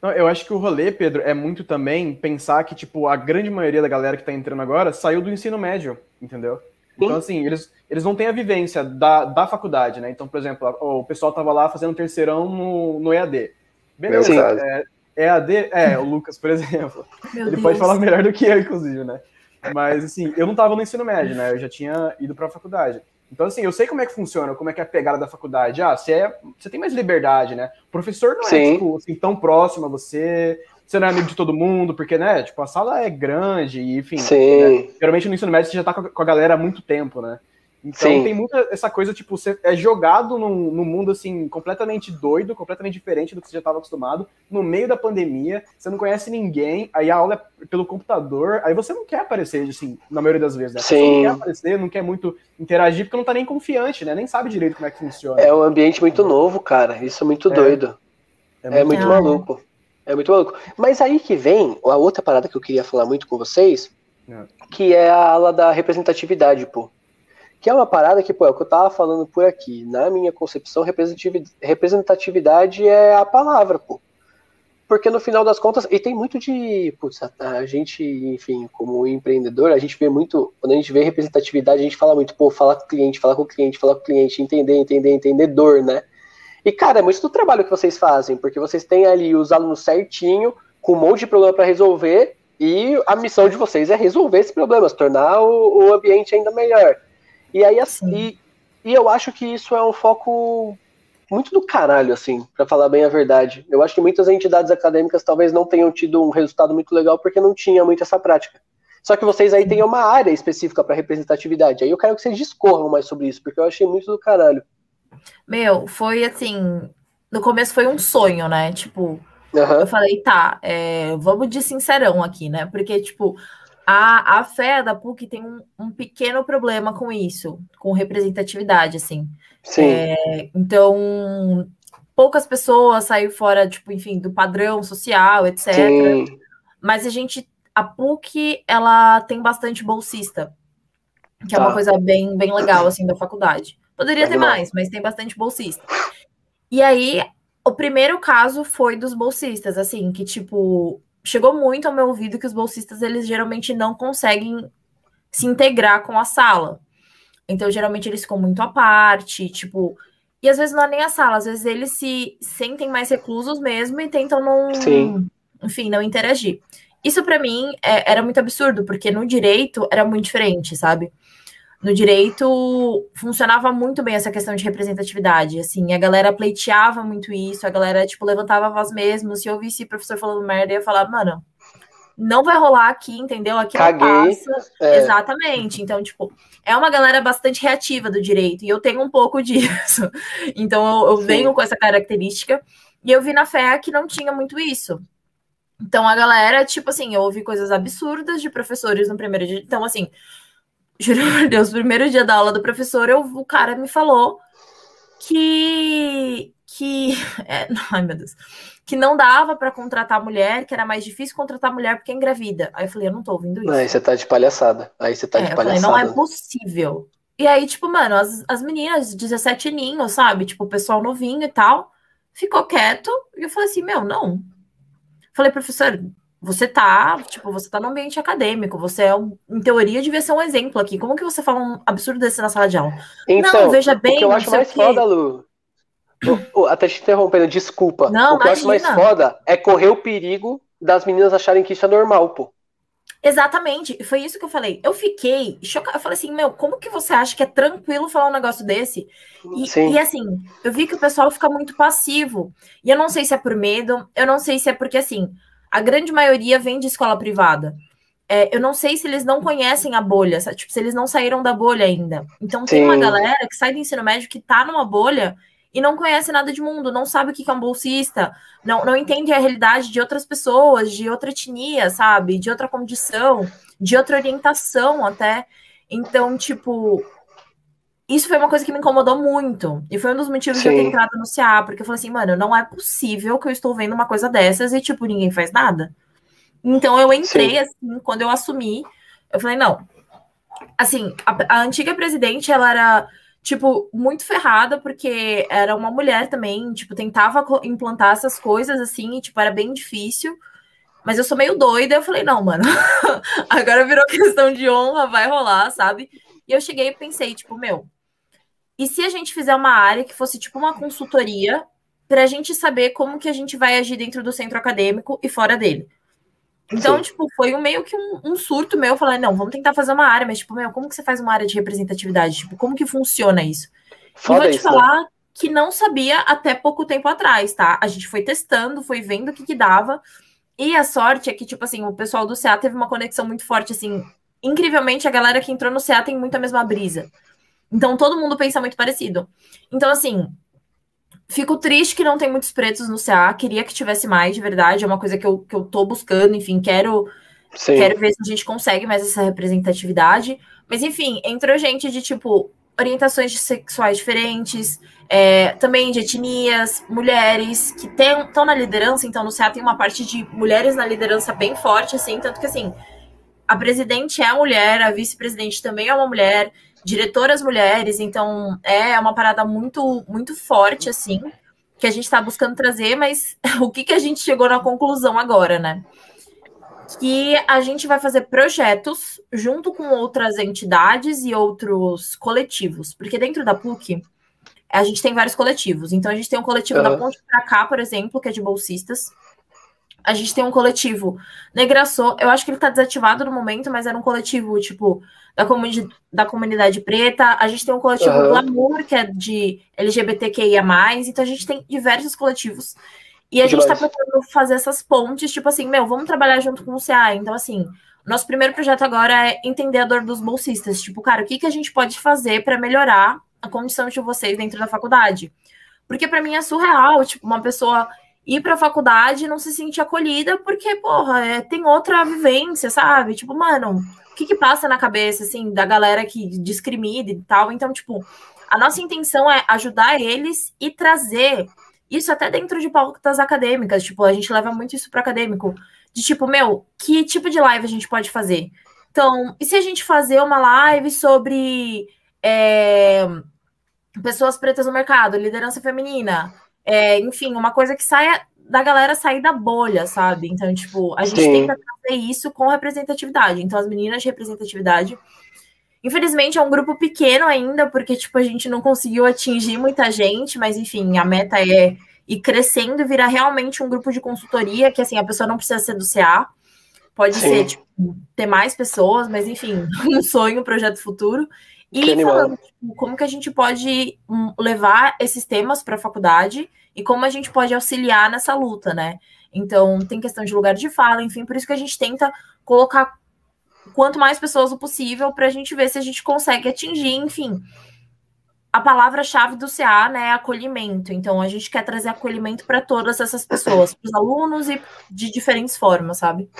Não, eu acho que o rolê, Pedro, é muito também pensar que, tipo, a grande maioria da galera que tá entrando agora saiu do ensino médio, entendeu? Então, assim, eles, eles não têm a vivência da, da faculdade, né? Então, por exemplo, o pessoal tava lá fazendo terceirão no, no EAD. Beleza, é, EAD, é, o Lucas, por [LAUGHS] exemplo. Meu ele Deus. pode falar melhor do que eu, inclusive, né? Mas, assim, eu não tava no ensino médio, né? Eu já tinha ido pra faculdade. Então, assim, eu sei como é que funciona, como é que é a pegada da faculdade. Ah, você, é, você tem mais liberdade, né? O professor não é, tipo, assim, tão próximo a você, você não é amigo de todo mundo, porque, né, tipo, a sala é grande, e, enfim. Né? Geralmente no ensino médio você já tá com a galera há muito tempo, né? Então Sim. tem muita essa coisa, tipo, você é jogado num, num, mundo, assim, completamente doido, completamente diferente do que você já estava acostumado, no meio da pandemia, você não conhece ninguém, aí a aula é pelo computador, aí você não quer aparecer, assim, na maioria das vezes, né? Você não quer aparecer, não quer muito interagir, porque não tá nem confiante, né? Nem sabe direito como é que funciona. É um ambiente muito novo, cara, isso é muito é. doido. É muito, é muito maluco. É muito maluco. Mas aí que vem a outra parada que eu queria falar muito com vocês, é. que é a aula da representatividade, pô. Que é uma parada que, pô, é o que eu tava falando por aqui. Na minha concepção, representatividade é a palavra, pô. Porque no final das contas, e tem muito de. Putz, a, gente, enfim, como empreendedor, a gente vê muito. Quando a gente vê representatividade, a gente fala muito, pô, falar com o cliente, falar com o cliente, falar com o cliente, entender, entender, entendedor, né? E, cara, é muito do trabalho que vocês fazem, porque vocês têm ali os alunos certinho, com um monte de problema para resolver, e a missão de vocês é resolver esses problemas, tornar o, o ambiente ainda melhor. E aí, assim, e, e eu acho que isso é um foco muito do caralho, assim, para falar bem a verdade. Eu acho que muitas entidades acadêmicas talvez não tenham tido um resultado muito legal porque não tinha muito essa prática. Só que vocês aí têm uma área específica para representatividade. Aí eu quero que vocês discorram mais sobre isso, porque eu achei muito do caralho. Meu, foi assim. No começo foi um sonho, né? Tipo, uhum. eu falei, tá, é, vamos de sincerão aqui, né? Porque, tipo, A, a fé da PUC tem um, um pequeno problema com isso, com representatividade, assim. Sim. É, então, poucas pessoas saem fora, tipo, enfim, do padrão social, etc. Sim. Mas a gente, a PUC, ela tem bastante bolsista, que é uma Tá. coisa bem, bem legal, assim, da faculdade. Poderia ter Animal. mais, mas tem bastante bolsista. E aí, o primeiro caso foi dos bolsistas, assim, que, tipo, chegou muito ao meu ouvido que os bolsistas, eles geralmente não conseguem se integrar com a sala. Então, geralmente, eles ficam muito à parte, tipo... E às vezes não é nem a sala, às vezes eles se sentem mais reclusos mesmo e tentam não... Sim. Enfim, não interagir. Isso, pra mim, é- era muito absurdo, porque no direito era muito diferente, sabe? No direito funcionava muito bem essa questão de representatividade, assim, a galera pleiteava muito isso, a galera, tipo, levantava a voz mesmo, se eu ouvisse o professor falando merda, eu ia falar, mano, não vai rolar aqui, entendeu? Aqui Caguei. não passa. É. Exatamente. Então, tipo, é uma galera bastante reativa do direito, e eu tenho um pouco [LAUGHS] disso. Então, eu, eu venho com essa característica, e eu vi na fé que não tinha muito isso. Então, a galera, tipo assim, eu ouvi coisas absurdas de professores no primeiro dia. Então, assim, juro por Deus, primeiro dia da aula do professor, eu, o cara me falou que. que [LAUGHS] é, ai, meu Deus. Que não dava para contratar mulher, que era mais difícil contratar mulher porque é engravida. Aí eu falei, eu não tô ouvindo isso. Aí você tá de palhaçada. Aí você tá É, de eu falei, palhaçada. não é possível. E aí, tipo, mano, as, as meninas, 17 aninhos, sabe? Tipo, o pessoal novinho e tal, ficou quieto. E eu falei assim, meu, não. Falei, professor, você tá, tipo, você tá no ambiente acadêmico, você é, um- em teoria, devia ser um exemplo aqui. Como que você fala um absurdo desse na sala de aula? Então, não, veja bem, o que eu acho mais foda, Lu. o- o- até te interrompendo, desculpa. Não, o que eu acho mais imagina. foda é correr o perigo das meninas acharem que isso é normal, pô. Exatamente, foi isso que eu falei. Eu fiquei chocada. Eu falei assim, meu, como que você acha que é tranquilo falar um negócio desse? E, Sim. e, assim, eu vi que o pessoal fica muito passivo. E eu não sei se é por medo, eu não sei se é porque, assim, a grande maioria vem de escola privada. É, eu não sei se eles não conhecem a bolha, sabe? tipo, se eles não saíram da bolha ainda. Então tem uma Sim. galera que sai do ensino médio que tá numa bolha e não conhece nada de mundo, não sabe o que que é um bolsista, não, não entende a realidade de outras pessoas, de outra etnia, sabe? De outra condição, de outra orientação até. Então, tipo, isso foi uma coisa que me incomodou muito. E foi um dos motivos de eu ter Sim. entrado no CA, porque eu falei assim, mano, não é possível que eu estou vendo uma coisa dessas e, tipo, ninguém faz nada. Então eu entrei, Sim. assim, quando eu assumi, eu falei, não. Assim, a, a antiga presidente, ela era, tipo, muito ferrada, porque era uma mulher também, tipo, tentava implantar essas coisas, assim, e, tipo, era bem difícil. Mas eu sou meio doida, eu falei, não, mano, [LAUGHS] agora virou questão de honra, vai rolar, sabe? E eu cheguei e pensei, tipo, meu, e se a gente fizer uma área que fosse tipo uma consultoria para a gente saber como que a gente vai agir dentro do centro acadêmico e fora dele? Então, Sim. tipo, foi um, meio que um, um surto meu. Eu falei, não, vamos tentar fazer uma área, mas, tipo, meu, como que você faz uma área de representatividade? Tipo, como que funciona isso? e Foda vou te isso, né? falar que não sabia até pouco tempo atrás, tá? A gente foi testando, foi vendo o que que dava. E a sorte é que, tipo assim, o pessoal do CA teve uma conexão muito forte, assim. Incrivelmente, a galera que entrou no CA tem muito a mesma brisa. Então, todo mundo pensa muito parecido. Então, assim, fico triste que não tem muitos pretos no CA. Queria que tivesse mais, de verdade. É uma coisa que eu, que eu tô buscando, enfim, quero Sim. Quero ver se a gente consegue mais essa representatividade. Mas, enfim, entrou gente de, tipo, orientações sexuais diferentes, é, também de etnias, mulheres que estão na liderança. Então, no CEA tem uma parte de mulheres na liderança bem forte, assim. Tanto que, assim, a presidente é mulher, a vice-presidente também é uma mulher, diretoras mulheres. Então, é uma parada muito, muito forte, assim, que a gente está buscando trazer. Mas [LAUGHS] o que, que a gente chegou na conclusão agora, né? que a gente vai fazer projetos junto com outras entidades e outros coletivos, porque dentro da PUC a gente tem vários coletivos. Então a gente tem um coletivo da Aham. Ponte pra cá, por exemplo, que é de bolsistas. A gente tem um coletivo Negraçô, eu acho que ele tá desativado no momento, mas era um coletivo, tipo, da, comuni da comunidade preta. A gente tem um coletivo Aham. Glamour, que é de LGBTQIA+. Então a gente tem diversos coletivos. E a gente tá Demais. procurando fazer essas pontes, tipo assim, meu, vamos trabalhar junto com o CA. Então, assim, nosso primeiro projeto agora é entender a dor dos bolsistas. Tipo, cara, o que, que a gente pode fazer para melhorar a condição de vocês dentro da faculdade? Porque para mim é surreal, tipo, uma pessoa ir para a faculdade e não se sentir acolhida, porque, porra, é, tem outra vivência, sabe? Tipo, mano, o que que passa na cabeça, assim, da galera que discrimina e tal? Então, tipo, a nossa intenção é ajudar eles e trazer isso até dentro de pautas acadêmicas. Tipo, a gente leva muito isso para acadêmico. De tipo, meu, que tipo de live a gente pode fazer? Então, e se a gente fazer uma live sobre é, pessoas pretas no mercado, liderança feminina? É, enfim, uma coisa que saia da galera sair da bolha, sabe? Então, tipo, a gente Sim. tenta fazer isso com representatividade. Então, as meninas de representatividade Infelizmente é um grupo pequeno ainda, porque tipo, a gente não conseguiu atingir muita gente, mas enfim, a meta é ir crescendo e virar realmente um grupo de consultoria, que assim, a pessoa não precisa ser do CA, pode Sim. ser tipo, ter mais pessoas, mas enfim, [LAUGHS] um sonho, um projeto futuro. E falando tipo, como que a gente pode hum, levar esses temas para a faculdade e como a gente pode auxiliar nessa luta, né? Então, tem questão de lugar de fala, enfim, por isso que a gente tenta colocar quanto mais pessoas o possível para a gente ver se a gente consegue atingir, enfim. A palavra-chave do CA né, é acolhimento. Então, a gente quer trazer acolhimento para todas essas pessoas, para os alunos e de diferentes formas, sabe?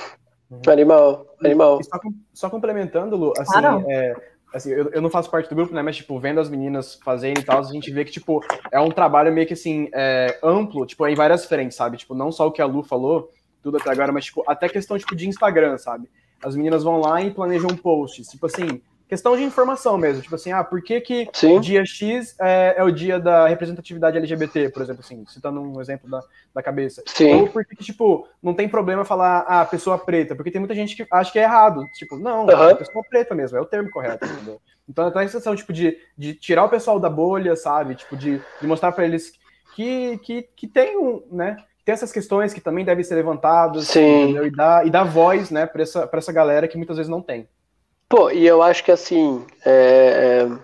Animal, animal. Só, só, complementando, Lu, assim, claro. é, assim eu, eu, não faço parte do grupo, né? Mas, tipo, vendo as meninas fazendo e tal, a gente vê que, tipo, é um trabalho meio que, assim, é, amplo, tipo, em várias frentes, sabe? Tipo, não só o que a Lu falou, tudo até agora, mas, tipo, até questão, tipo, de Instagram, sabe? as meninas vão lá e planejam um post. Tipo assim, questão de informação mesmo. Tipo assim, ah, por que, que o dia X é, é, o dia da representatividade LGBT, por exemplo, assim, citando um exemplo da, da cabeça. Sim. Ou por que, tipo, não tem problema falar, ah, pessoa preta, porque tem muita gente que acha que é errado. Tipo, não, uhum. é pessoa preta mesmo, é o termo correto, entendeu? Então, então a questão, tipo, de, de tirar o pessoal da bolha, sabe? Tipo, de, de mostrar para eles que, que, que tem um, né? tem essas questões que também devem ser levantadas e dar, e dar voz né, para essa, essa galera que muitas vezes não tem. Pô, e eu acho que assim, é, é...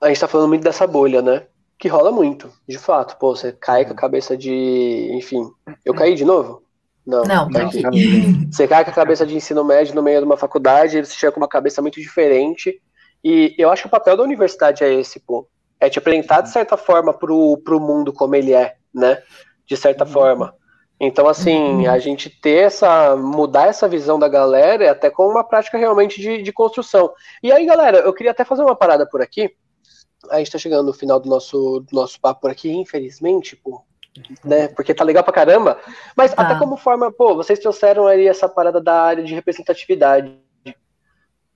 a gente tá falando muito dessa bolha, né? Que rola muito, de fato. Pô, você cai com a cabeça de. Enfim. Eu caí de novo? Não. Não, aqui. [LAUGHS] [LAUGHS] Você cai com a cabeça de ensino médio no meio de uma faculdade, você chega com uma cabeça muito diferente. E eu acho que o papel da universidade é esse, pô. É te apresentar de certa forma pro, pro mundo como ele é, né? de certa uhum. forma. Então, assim, uhum. a gente ter essa. mudar essa visão da galera é até com uma prática realmente de, de construção. E aí, galera, eu queria até fazer uma parada por aqui. A gente tá chegando no final do nosso, do nosso papo por aqui, infelizmente, pô. Né? Porque tá legal pra caramba. Mas até como forma, pô, vocês trouxeram aí essa parada da área de representatividade.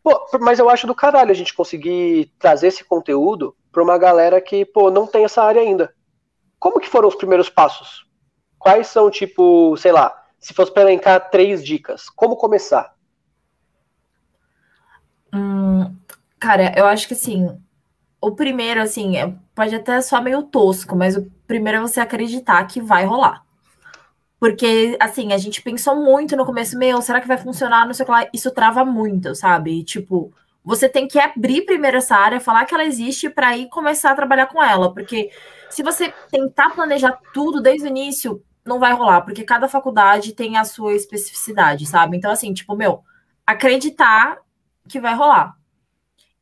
Pô, mas eu acho do caralho a gente conseguir trazer esse conteúdo pra uma galera que, pô, não tem essa área ainda. Como que foram os primeiros passos? Quais são, tipo, sei lá, se fosse para elencar três dicas, como começar? Hum, cara, eu acho que assim, o primeiro, assim, é, pode até soar meio tosco, mas o primeiro é você acreditar que vai rolar. Porque, assim, a gente pensou muito no começo, meu, será que vai funcionar? Não sei o que lá. Isso trava muito, sabe? Tipo, você tem que abrir primeiro essa área, falar que ela existe para aí começar a trabalhar com ela. Porque se você tentar planejar tudo desde o início, não vai rolar, porque cada faculdade tem a sua especificidade, sabe? Então, assim, tipo, meu, acreditar que vai rolar.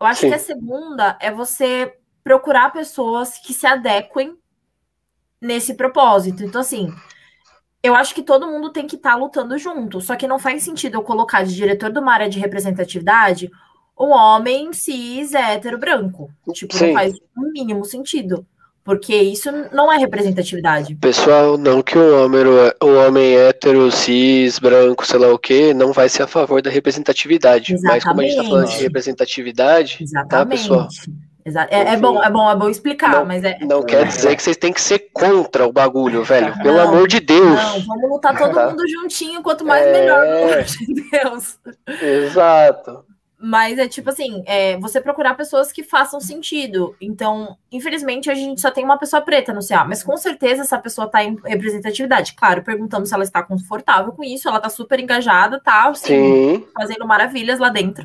Eu acho Sim. que a segunda é você procurar pessoas que se adequem nesse propósito. Então, assim, eu acho que todo mundo tem que estar tá lutando junto. Só que não faz sentido eu colocar de diretor de uma área de representatividade um homem cis hétero branco. Tipo, Sim. não faz o mínimo sentido. Porque isso não é representatividade. Pessoal, não que o homem, o homem hétero, cis, branco, sei lá o que, não vai ser a favor da representatividade. Exatamente. Mas como a gente tá falando de representatividade, tá, Exatamente. tá, pessoal? É, é, bom, é bom, é bom explicar, não, mas é. Não quer dizer que vocês têm que ser contra o bagulho, velho. Pelo não, amor de Deus. Não, vamos lutar todo mundo juntinho, quanto mais é... melhor, pelo amor de Deus. Exato. Mas é tipo assim, é, você procurar pessoas que façam sentido. Então, infelizmente, a gente só tem uma pessoa preta no CA, mas com certeza essa pessoa está em representatividade. Claro, perguntamos se ela está confortável com isso, ela está super engajada, tá assim, fazendo maravilhas lá dentro.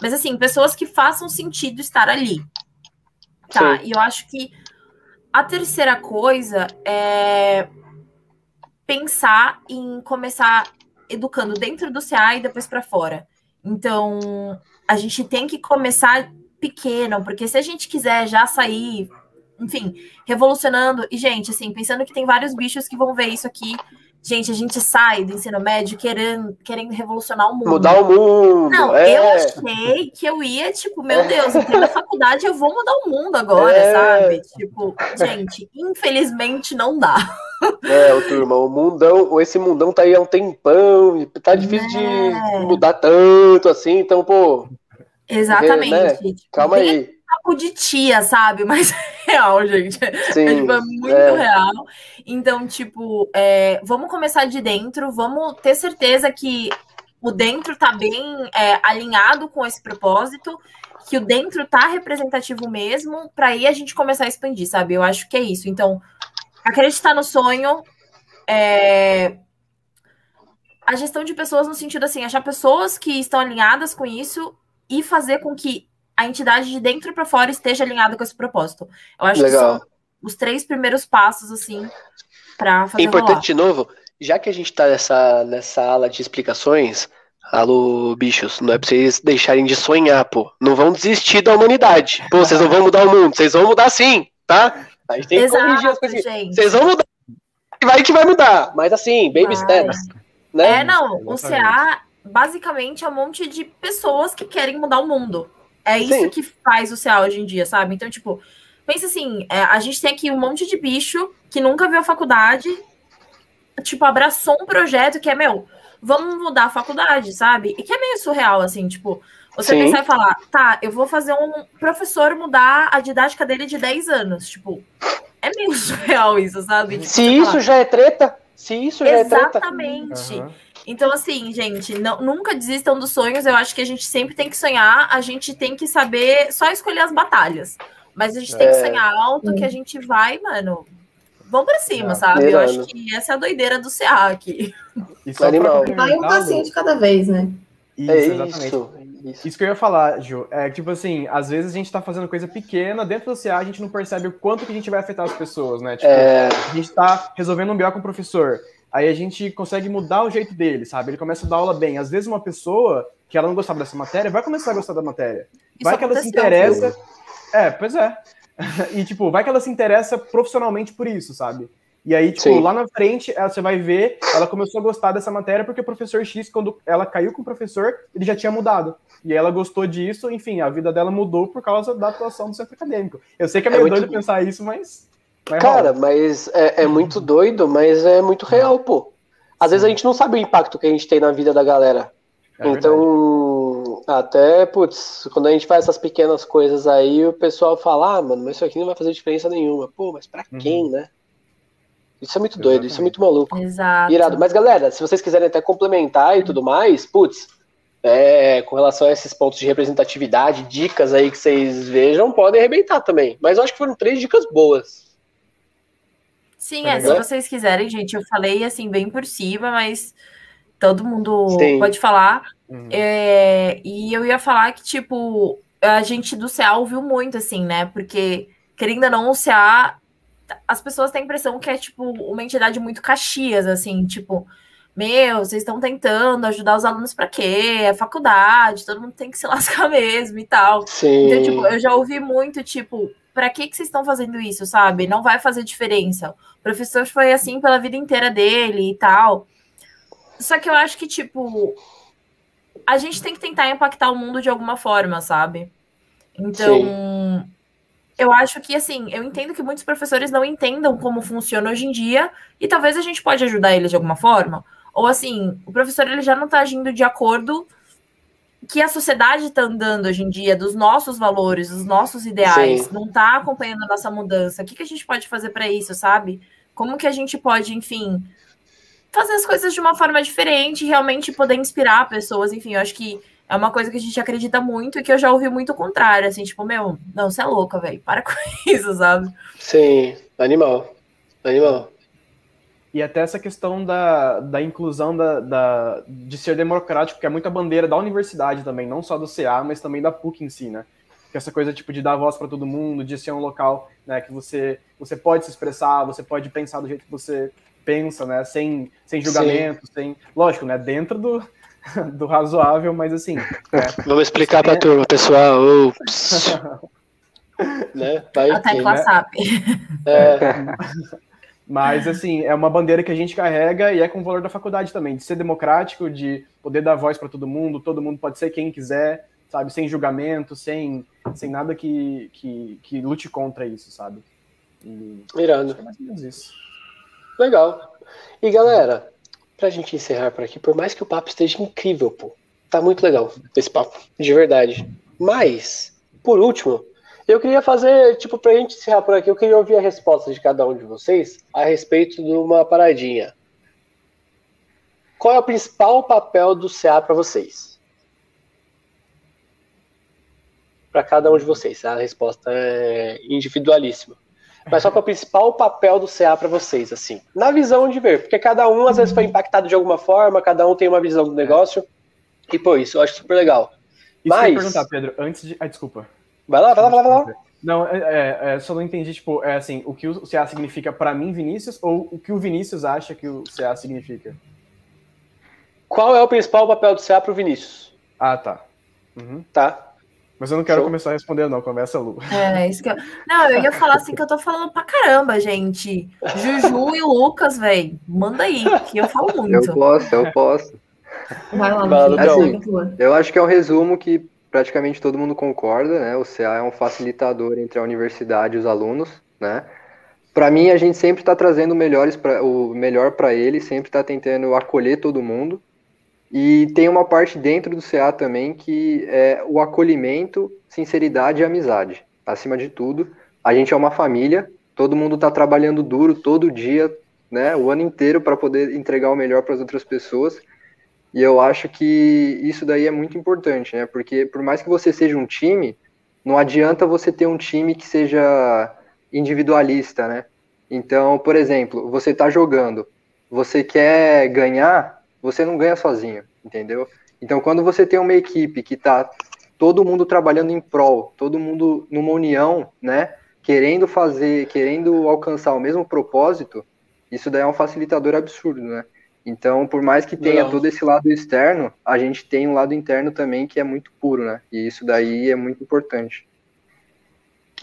Mas assim, pessoas que façam sentido estar ali. Tá? Sim. E eu acho que a terceira coisa é pensar em começar educando dentro do CA e depois para fora. Então, a gente tem que começar pequeno, porque se a gente quiser já sair enfim, revolucionando. E, gente, assim, pensando que tem vários bichos que vão ver isso aqui. Gente, a gente sai do ensino médio querendo, querendo revolucionar o mundo. Mudar o mundo. Não, é. eu achei que eu ia, tipo, meu Deus, entrei na faculdade, eu vou mudar o mundo agora, é. sabe? Tipo, gente, infelizmente não dá. É, turma, o mundão, esse mundão tá aí há um tempão, tá difícil é. de mudar tanto assim, então, pô. Exatamente. Né? Calma aí papo de tia, sabe? [LAUGHS] Mas é real, gente. Sim, é, tipo, é muito é. real. Então, tipo, é, vamos começar de dentro, vamos ter certeza que o dentro tá bem é, alinhado com esse propósito, que o dentro tá representativo mesmo, para aí a gente começar a expandir, sabe? Eu acho que é isso. Então, acreditar no sonho, é, a gestão de pessoas no sentido assim, achar pessoas que estão alinhadas com isso e fazer com que a entidade de dentro para fora esteja alinhada com esse propósito. Eu acho Legal. que são os três primeiros passos, assim, para fazer. É importante, rolar. de novo, já que a gente está nessa, nessa ala de explicações, alô, bichos, não é pra vocês deixarem de sonhar, pô. Não vão desistir da humanidade. Pô, vocês não vão mudar o mundo, vocês vão mudar sim, tá? A gente tem que Exato, corrigir as coisas. Vocês vão mudar. Vai que vai mudar, mas assim, baby steps. Né? É, não, o CA basicamente é um monte de pessoas que querem mudar o mundo. É isso Sim. que faz o CA hoje em dia, sabe? Então, tipo, pensa assim, é, a gente tem aqui um monte de bicho que nunca viu a faculdade, tipo, abraçou um projeto que é, meu, vamos mudar a faculdade, sabe? E que é meio surreal, assim, tipo, você Sim. pensar e falar, tá, eu vou fazer um professor mudar a didática dele de 10 anos, tipo, é meio [LAUGHS] surreal isso, sabe? Tipo, se isso falar, já é treta, se isso já Exatamente. é treta. Exatamente. Uhum. Então, assim, gente, não, nunca desistam dos sonhos. Eu acho que a gente sempre tem que sonhar, a gente tem que saber só escolher as batalhas. Mas a gente é. tem que é. sonhar alto, que a gente vai, mano. Vamos pra cima, sabe? Eu acho que essa é a doideira do CA aqui. Isso vai um passinho de cada vez, né? Isso, é exatamente. Isso. Isso. isso. que eu ia falar, Ju. É tipo assim, às vezes a gente tá fazendo coisa pequena, dentro do CA a gente não percebe o quanto que a gente vai afetar as pessoas, né? Tipo, é... a gente tá resolvendo um BO com o professor aí a gente consegue mudar o jeito dele, sabe? Ele começa a dar aula bem. Às vezes uma pessoa que ela não gostava dessa matéria vai começar a gostar da matéria. Isso vai que ela se interessa. É, pois é. [LAUGHS] e tipo, vai que ela se interessa profissionalmente por isso, sabe? E aí, tipo, Sim. lá na frente, ela, você vai ver, ela começou a gostar dessa matéria porque o professor X, quando ela caiu com o professor, ele já tinha mudado. E aí ela gostou disso, enfim, a vida dela mudou por causa da atuação do centro acadêmico. Eu sei que é meio é muito... doido pensar isso, mas Cara, mas é, é, muito doido, mas é muito real, pô. Às vezes a gente não sabe o impacto que a gente tem na vida da galera. É então, até, putz, quando a gente faz essas pequenas coisas aí, o pessoal fala, ah, mano, mas isso aqui não vai fazer diferença nenhuma. Pô, mas pra uhum. quem, né? Isso é muito Exatamente. doido, isso é muito maluco. Exato. Irado. Mas, galera, se vocês quiserem até complementar e tudo mais, putz, é, com relação a esses pontos de representatividade, dicas aí que vocês vejam, podem arrebentar também. Mas eu acho que foram três dicas boas. Sim, é, se vocês quiserem, gente, eu falei assim bem por cima, mas todo mundo Sim. pode falar. Uhum. É, e eu ia falar que, tipo, a gente do CA ouviu muito, assim, né? Porque, querendo ou não, o CA, as pessoas têm a impressão que é, tipo, uma entidade muito caxias, assim, tipo, meu, vocês estão tentando ajudar os alunos para quê? É faculdade, todo mundo tem que se [LAUGHS] lascar mesmo e tal. Sim. Então, tipo, eu já ouvi muito, tipo, para que, que vocês estão fazendo isso, sabe? Não vai fazer diferença. O professor foi assim pela vida inteira dele e tal. Só que eu acho que, tipo, a gente tem que tentar impactar o mundo de alguma forma, sabe? Então, Sim. eu acho que, assim, eu entendo que muitos professores não entendam como funciona hoje em dia e talvez a gente pode ajudar eles de alguma forma. Ou, assim, o professor ele já não está agindo de acordo que a sociedade está andando hoje em dia, dos nossos valores, dos nossos ideais, Sim. não está acompanhando a nossa mudança. O que, que a gente pode fazer para isso, sabe? Como que a gente pode, enfim, fazer as coisas de uma forma diferente, realmente poder inspirar pessoas, enfim, eu acho que é uma coisa que a gente acredita muito e que eu já ouvi muito o contrário, assim, tipo, meu, não, você é louca, velho, para com [LAUGHS] isso, sabe? Sim, animal, animal. E até essa questão da, da inclusão da, da, de ser democrático, que é muita bandeira da universidade também, não só do CA, mas também da PUC em si, né? Que essa coisa tipo de dar voz para todo mundo, de ser um local, né, que você você pode se expressar, você pode pensar do jeito que você pensa, né, sem sem julgamento, Sim. sem, lógico, né, dentro do, [LAUGHS] do razoável, mas assim. É, Vamos explicar para a turma, pessoal. [LAUGHS] né? Vai a tecla né? SAP. É. [LAUGHS] Mas, assim, é uma bandeira que a gente carrega e é com o valor da faculdade também, de ser democrático, de poder dar voz para todo mundo, todo mundo pode ser quem quiser, sabe? Sem julgamento, sem, sem nada que, que, que lute contra isso, sabe? E Mirando. É mais ou menos isso. Legal. E galera, pra gente encerrar por aqui, por mais que o papo esteja incrível, pô, tá muito legal esse papo, de verdade. Mas, por último, eu queria fazer, tipo, pra gente encerrar por aqui, eu queria ouvir a resposta de cada um de vocês a respeito de uma paradinha. Qual é o principal papel do CA para vocês? Para cada um de vocês, a resposta é individualíssima. Mas qual é o principal papel do CA para vocês, assim? Na visão de ver, porque cada um às vezes foi impactado de alguma forma, cada um tem uma visão do negócio. E pô, isso eu acho super legal. Isso Mas... eu perguntar, Pedro, antes de. Ah, desculpa. Vai lá, vai lá, vai lá, vai lá. Não, é, é, é, só não entendi, tipo, é assim, o que o CA significa para mim, Vinícius, ou o que o Vinícius acha que o CA significa? Qual é o principal papel do CA pro Vinícius? Ah, tá. Uhum. Tá. Mas eu não quero Show. começar a responder, não. Começa, Lu. É, isso que eu... Não, eu ia falar assim que eu tô falando pra caramba, gente. Juju e Lucas, velho. Manda aí, que eu falo muito. Eu posso, eu posso. Vai lá, Vai, assim, Eu acho que é um resumo que praticamente todo mundo concorda, né? O CA é um facilitador entre a universidade e os alunos, né? Para mim, a gente sempre está trazendo melhores pra, o melhor para ele, sempre está tentando acolher todo mundo. E tem uma parte dentro do CA também que é o acolhimento, sinceridade e amizade. Acima de tudo, a gente é uma família, todo mundo está trabalhando duro todo dia, né, o ano inteiro para poder entregar o melhor para as outras pessoas. E eu acho que isso daí é muito importante, né? Porque por mais que você seja um time, não adianta você ter um time que seja individualista, né? Então, por exemplo, você está jogando, você quer ganhar, você não ganha sozinho, entendeu? Então, quando você tem uma equipe que está todo mundo trabalhando em prol, todo mundo numa união, né? Querendo fazer, querendo alcançar o mesmo propósito, isso daí é um facilitador absurdo, né? Então, por mais que tenha Não. todo esse lado externo, a gente tem um lado interno também que é muito puro, né? E isso daí é muito importante.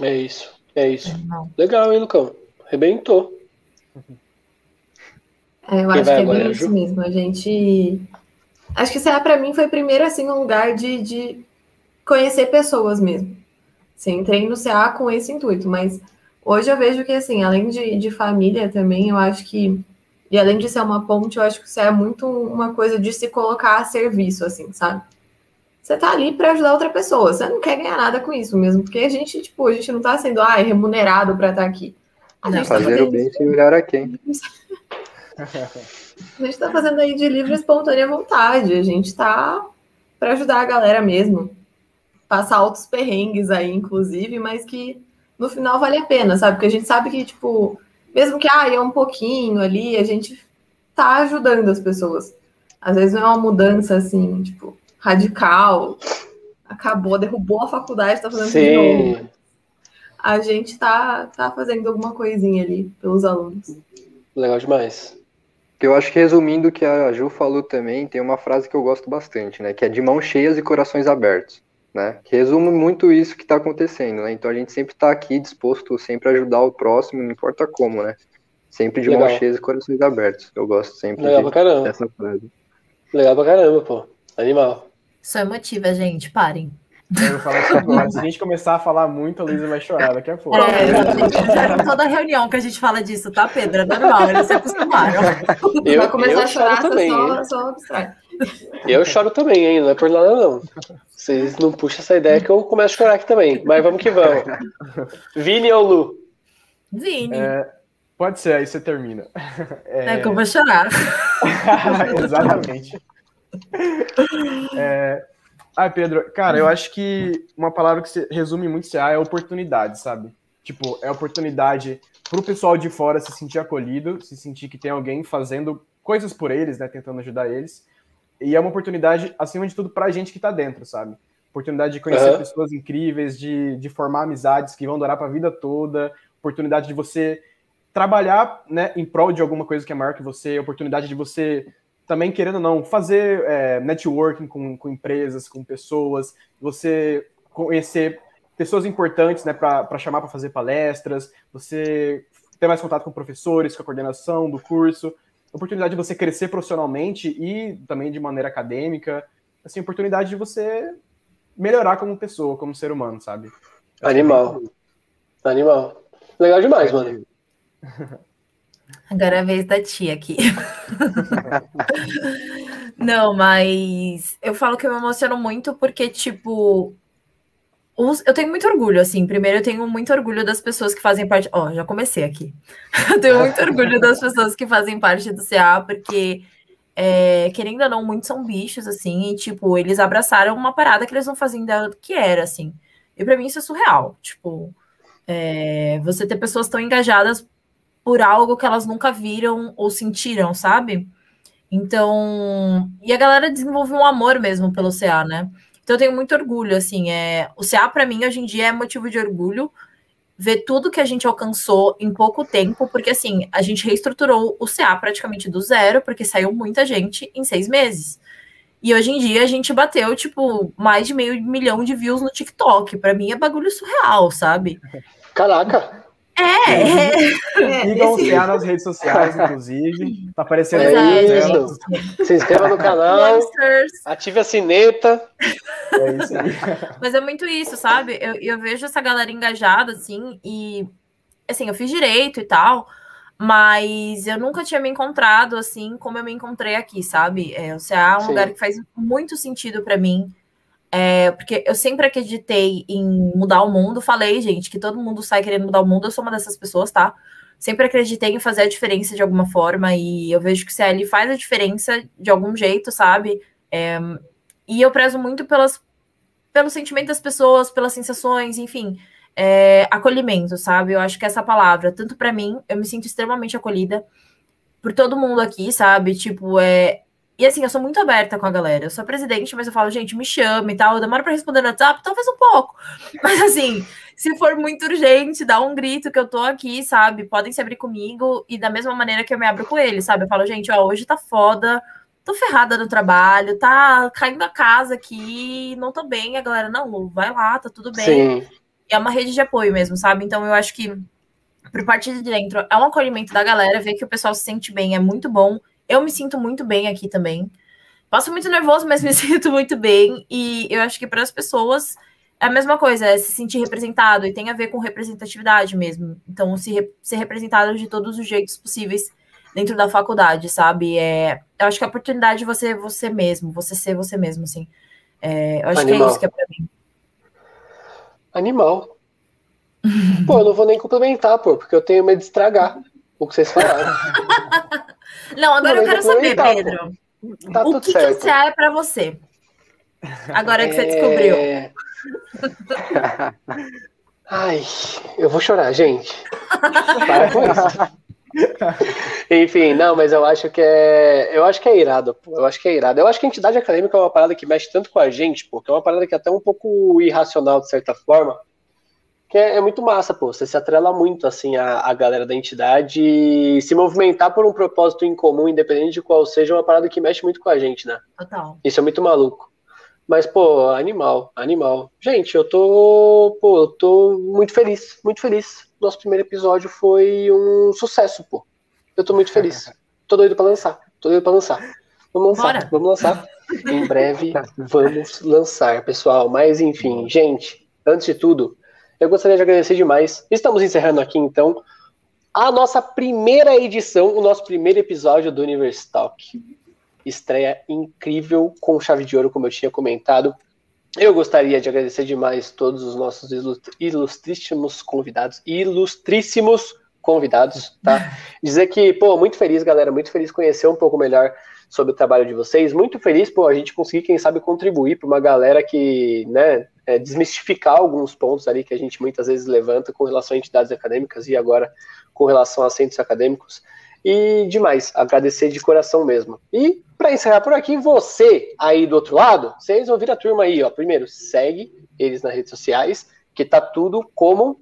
É isso, é isso. Não. Legal, hein, Lucão? Rebentou. É, eu Quem acho que é agora, bem isso mesmo. A gente. Acho que será para mim foi primeiro assim um lugar de, de conhecer pessoas mesmo. Assim, entrei no CA com esse intuito, mas hoje eu vejo que assim, além de, de família também, eu acho que e além de ser uma ponte, eu acho que isso é muito uma coisa de se colocar a serviço, assim, sabe? Você tá ali para ajudar outra pessoa, você não quer ganhar nada com isso mesmo, porque a gente, tipo, a gente não tá sendo, ah, remunerado para estar tá aqui. A gente tá Fazer tá o bem sem olhar a quem. [LAUGHS] a gente tá fazendo aí de livre e espontânea vontade, a gente tá para ajudar a galera mesmo. Passar altos perrengues aí, inclusive, mas que no final vale a pena, sabe? Porque a gente sabe que, tipo, mesmo que ah, é um pouquinho ali, a gente tá ajudando as pessoas. Às vezes não é uma mudança assim, tipo, radical. Acabou, derrubou a faculdade, tá fazendo Sim. de novo. A gente tá, tá fazendo alguma coisinha ali pelos alunos. Legal demais. Eu acho que resumindo o que a Ju falou também, tem uma frase que eu gosto bastante, né? Que é de mãos cheias e corações abertos né? Que resume muito isso que está acontecendo, né? Então a gente sempre está aqui disposto sempre a ajudar o próximo, não importa como, né? Sempre de mãos cheias e corações abertos. Eu gosto sempre Legal de, pra caramba. dessa frase. Legal pra caramba, pô. Animal. Isso é emotiva, gente. Parem. Se a gente começar a falar muito, a Luísa vai chorar daqui a pouco. É, gente, toda reunião que a gente fala disso, tá, Pedro? É normal, eles se acostumaram. Eu, vai começar eu a chorar, também, só, só Eu choro também, hein? Não é por nada, não. Vocês não puxam essa ideia que eu começo a chorar aqui também. Mas vamos que vamos. Vini ou Lu? Vini. É, pode ser, aí você termina. É, é que eu vou chorar. [LAUGHS] Exatamente. É... Ah, Pedro, cara, eu acho que uma palavra que resume muito CA é oportunidade, sabe? Tipo, é oportunidade para o pessoal de fora se sentir acolhido, se sentir que tem alguém fazendo coisas por eles, né, tentando ajudar eles. E é uma oportunidade, acima de tudo, para a gente que está dentro, sabe? Oportunidade de conhecer uhum. pessoas incríveis, de, de formar amizades que vão durar para a vida toda, oportunidade de você trabalhar né, em prol de alguma coisa que é maior que você, oportunidade de você também, querendo ou não, fazer é, networking com, com empresas, com pessoas, você conhecer pessoas importantes né, para chamar para fazer palestras, você ter mais contato com professores, com a coordenação do curso, oportunidade de você crescer profissionalmente e também de maneira acadêmica, assim, oportunidade de você melhorar como pessoa, como ser humano, sabe? Animal. Animal. Legal demais, mano. [LAUGHS] Agora é a vez da tia aqui. [LAUGHS] Não, mas eu falo que eu me emociono muito porque, tipo, eu tenho muito orgulho, assim. Primeiro, eu tenho muito orgulho das pessoas que fazem parte. Ó, oh, já comecei aqui. [LAUGHS] Eu tenho muito orgulho das pessoas que fazem parte do CA, porque, é, querendo ou não, muitos são bichos, assim, e, tipo, eles abraçaram uma parada que eles não faziam ideia do que era, assim. E para mim isso é surreal. Tipo, é, você ter pessoas tão engajadas por algo que elas nunca viram ou sentiram, sabe? Então, e a galera desenvolve um amor mesmo pelo CA, né? Então eu tenho muito orgulho, assim, é, o CA para mim hoje em dia é motivo de orgulho ver tudo que a gente alcançou em pouco tempo, porque assim, a gente reestruturou o CA praticamente do zero, porque saiu muita gente em seis meses. E hoje em dia a gente bateu, tipo, mais de meio milhão de views no TikTok. Para mim é bagulho surreal, sabe? Caraca! É, é. Sigam o CA nas redes sociais, [LAUGHS] inclusive. Tá aparecendo é aí. Isso. Se inscreva no canal. Monsters. Ative a sineta. É isso aí. [LAUGHS] Mas é muito isso, sabe? Eu, eu vejo essa galera engajada, assim, e assim, eu fiz direito e tal, mas eu nunca tinha me encontrado assim como eu me encontrei aqui, sabe? É, o CA é um Sim. lugar que faz muito sentido para mim. É, porque eu sempre acreditei em mudar o mundo. Falei, gente, que todo mundo sai querendo mudar o mundo. Eu sou uma dessas pessoas, tá? Sempre acreditei em fazer a diferença de alguma forma. E eu vejo que o CL faz a diferença de algum jeito, sabe? É, e eu prezo muito pelas, pelo sentimento das pessoas, pelas sensações, enfim. É, acolhimento, sabe? Eu acho que essa palavra, tanto para mim, eu me sinto extremamente acolhida por todo mundo aqui, sabe? Tipo, é, e assim, eu sou muito aberta com a galera. Eu sou presidente, mas eu falo, gente, me chame e tal. Eu demoro para responder no WhatsApp, talvez um pouco. [LAUGHS] Mas assim, se for muito urgente, dá um grito que eu tô aqui, sabe? Podem se abrir comigo e da mesma maneira que eu me abro com eles, sabe? Eu falo, gente, ó, hoje tá foda, tô ferrada no trabalho, tá caindo a casa aqui, não tô bem. A galera, não, vai lá, tá tudo bem. Sim. E é uma rede de apoio mesmo, sabe? Então eu acho que por parte de dentro é um acolhimento da galera, ver que o pessoal se sente bem é muito bom. Eu me sinto muito bem aqui também. Passo muito nervoso, mas me [LAUGHS] sinto muito bem. E eu acho que para as pessoas é a mesma coisa, é se sentir representado e tem a ver com representatividade mesmo. Então, se re ser representado de todos os jeitos possíveis dentro da faculdade, sabe? É, eu acho que a oportunidade de você você mesmo, você ser você mesmo, assim. É, eu acho Animal. que é isso que é para mim. Animal. [LAUGHS] pô, eu não vou nem complementar, pô, porque eu tenho medo de estragar o que vocês falaram. [LAUGHS] Não, agora não, eu quero saber, Pedro. Tá o que, certo. que o CA é para você? Agora que você descobriu. É... [LAUGHS] Ai, eu vou chorar, gente. Para com isso. [LAUGHS] Enfim, não, mas eu acho que é. Eu acho que é irado. Eu acho que é irado. Eu acho que a entidade acadêmica é uma parada que mexe tanto com a gente, porque é uma parada que é até um pouco irracional, de certa forma que é, é, muito massa, pô. Você se atrela muito, assim, a, a galera da entidade e se movimentar por um propósito em comum, independente de qual seja, é uma parada que mexe muito com a gente, né? Total. Isso é muito maluco. Mas, pô, animal, animal. Gente, eu tô, pô, eu tô muito feliz, muito feliz. Nosso primeiro episódio foi um sucesso, pô. Eu tô muito feliz. [LAUGHS] Tô doido pra lançar, tô doido pra lançar. Vamos lançar, Bora. vamos lançar. em breve [LAUGHS] vamos lançar, pessoal. Mas, enfim, gente, antes de tudo, eu gostaria de agradecer demais. Estamos encerrando aqui, então, a nossa primeira edição, o nosso primeiro episódio do Universe Talk. Estreia incrível com chave de ouro, como eu tinha comentado. Eu gostaria de agradecer demais todos os nossos ilustríssimos convidados, ilustríssimos convidados, tá? [LAUGHS] Dizer que, pô, muito feliz, galera, muito feliz conhecer um pouco melhor sobre o trabalho de vocês. Muito feliz, pô, a gente conseguir, quem sabe, contribuir para uma galera que, né, é, desmistificar alguns pontos ali que a gente muitas vezes levanta com relação a entidades acadêmicas e agora com relação a centros acadêmicos. E demais, agradecer de coração mesmo. E para encerrar por aqui, você aí do outro lado, vocês vão vir a turma aí, ó. Primeiro, segue eles nas redes sociais, que tá tudo como.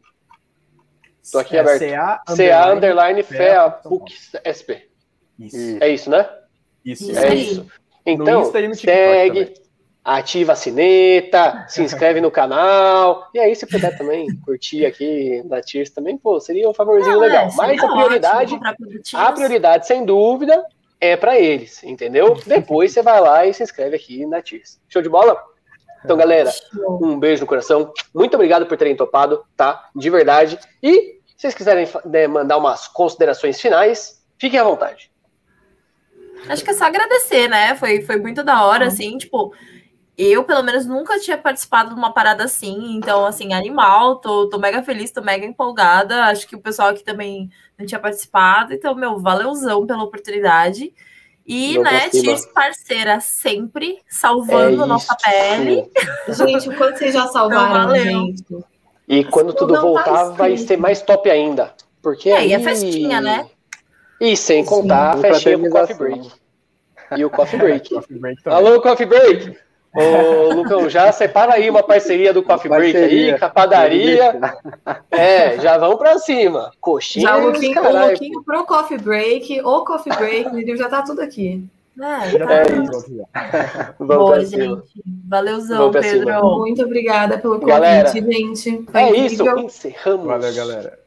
Tô aqui é, aberto. CA, CA underline FEA PUC SP. Isso. É isso, né? Isso. É isso. Então, segue. Também ativa a sineta, se inscreve no canal. E aí, se puder também curtir aqui na Tears também, pô, seria um favorzinho Não, legal. É, Mas a prioridade, ótimo, a prioridade, sem dúvida, é para eles, entendeu? Depois você vai lá e se inscreve aqui na Tears. Show de bola? Então, galera, um beijo no coração. Muito obrigado por terem topado, tá? De verdade. E se vocês quiserem né, mandar umas considerações finais, fiquem à vontade. Acho que é só agradecer, né? Foi, foi muito da hora, uhum. assim, tipo, eu, pelo menos, nunca tinha participado de uma parada assim. Então, assim, animal, tô, tô mega feliz, tô mega empolgada. Acho que o pessoal aqui também não tinha participado. Então, meu, valeuzão pela oportunidade. E, não né, Tirs parceira sempre, salvando é nossa pele. Gente, o quanto vocês já salvaram, então, gente? E quando tudo tá voltar, vai ser mais top ainda. Porque é, aí... e a festinha, né? E sem contar Sim, a festinha com o Coffee Break. E o Coffee Break. [LAUGHS] coffee break Alô, Coffee Break! Ô, Lucão, já separa aí uma parceria do Coffee Break aí, com a padaria. É, já vão pra cima. Coxinha. Já o Luquinho, o Luquinho pro Coffee Break, ou Coffee Break, já tá tudo aqui. É, tá. é Boa, gente. Valeuzão, Pedro. Muito obrigada pelo convite, galera, gente. Foi é incrível. isso, encerramos. Valeu, galera.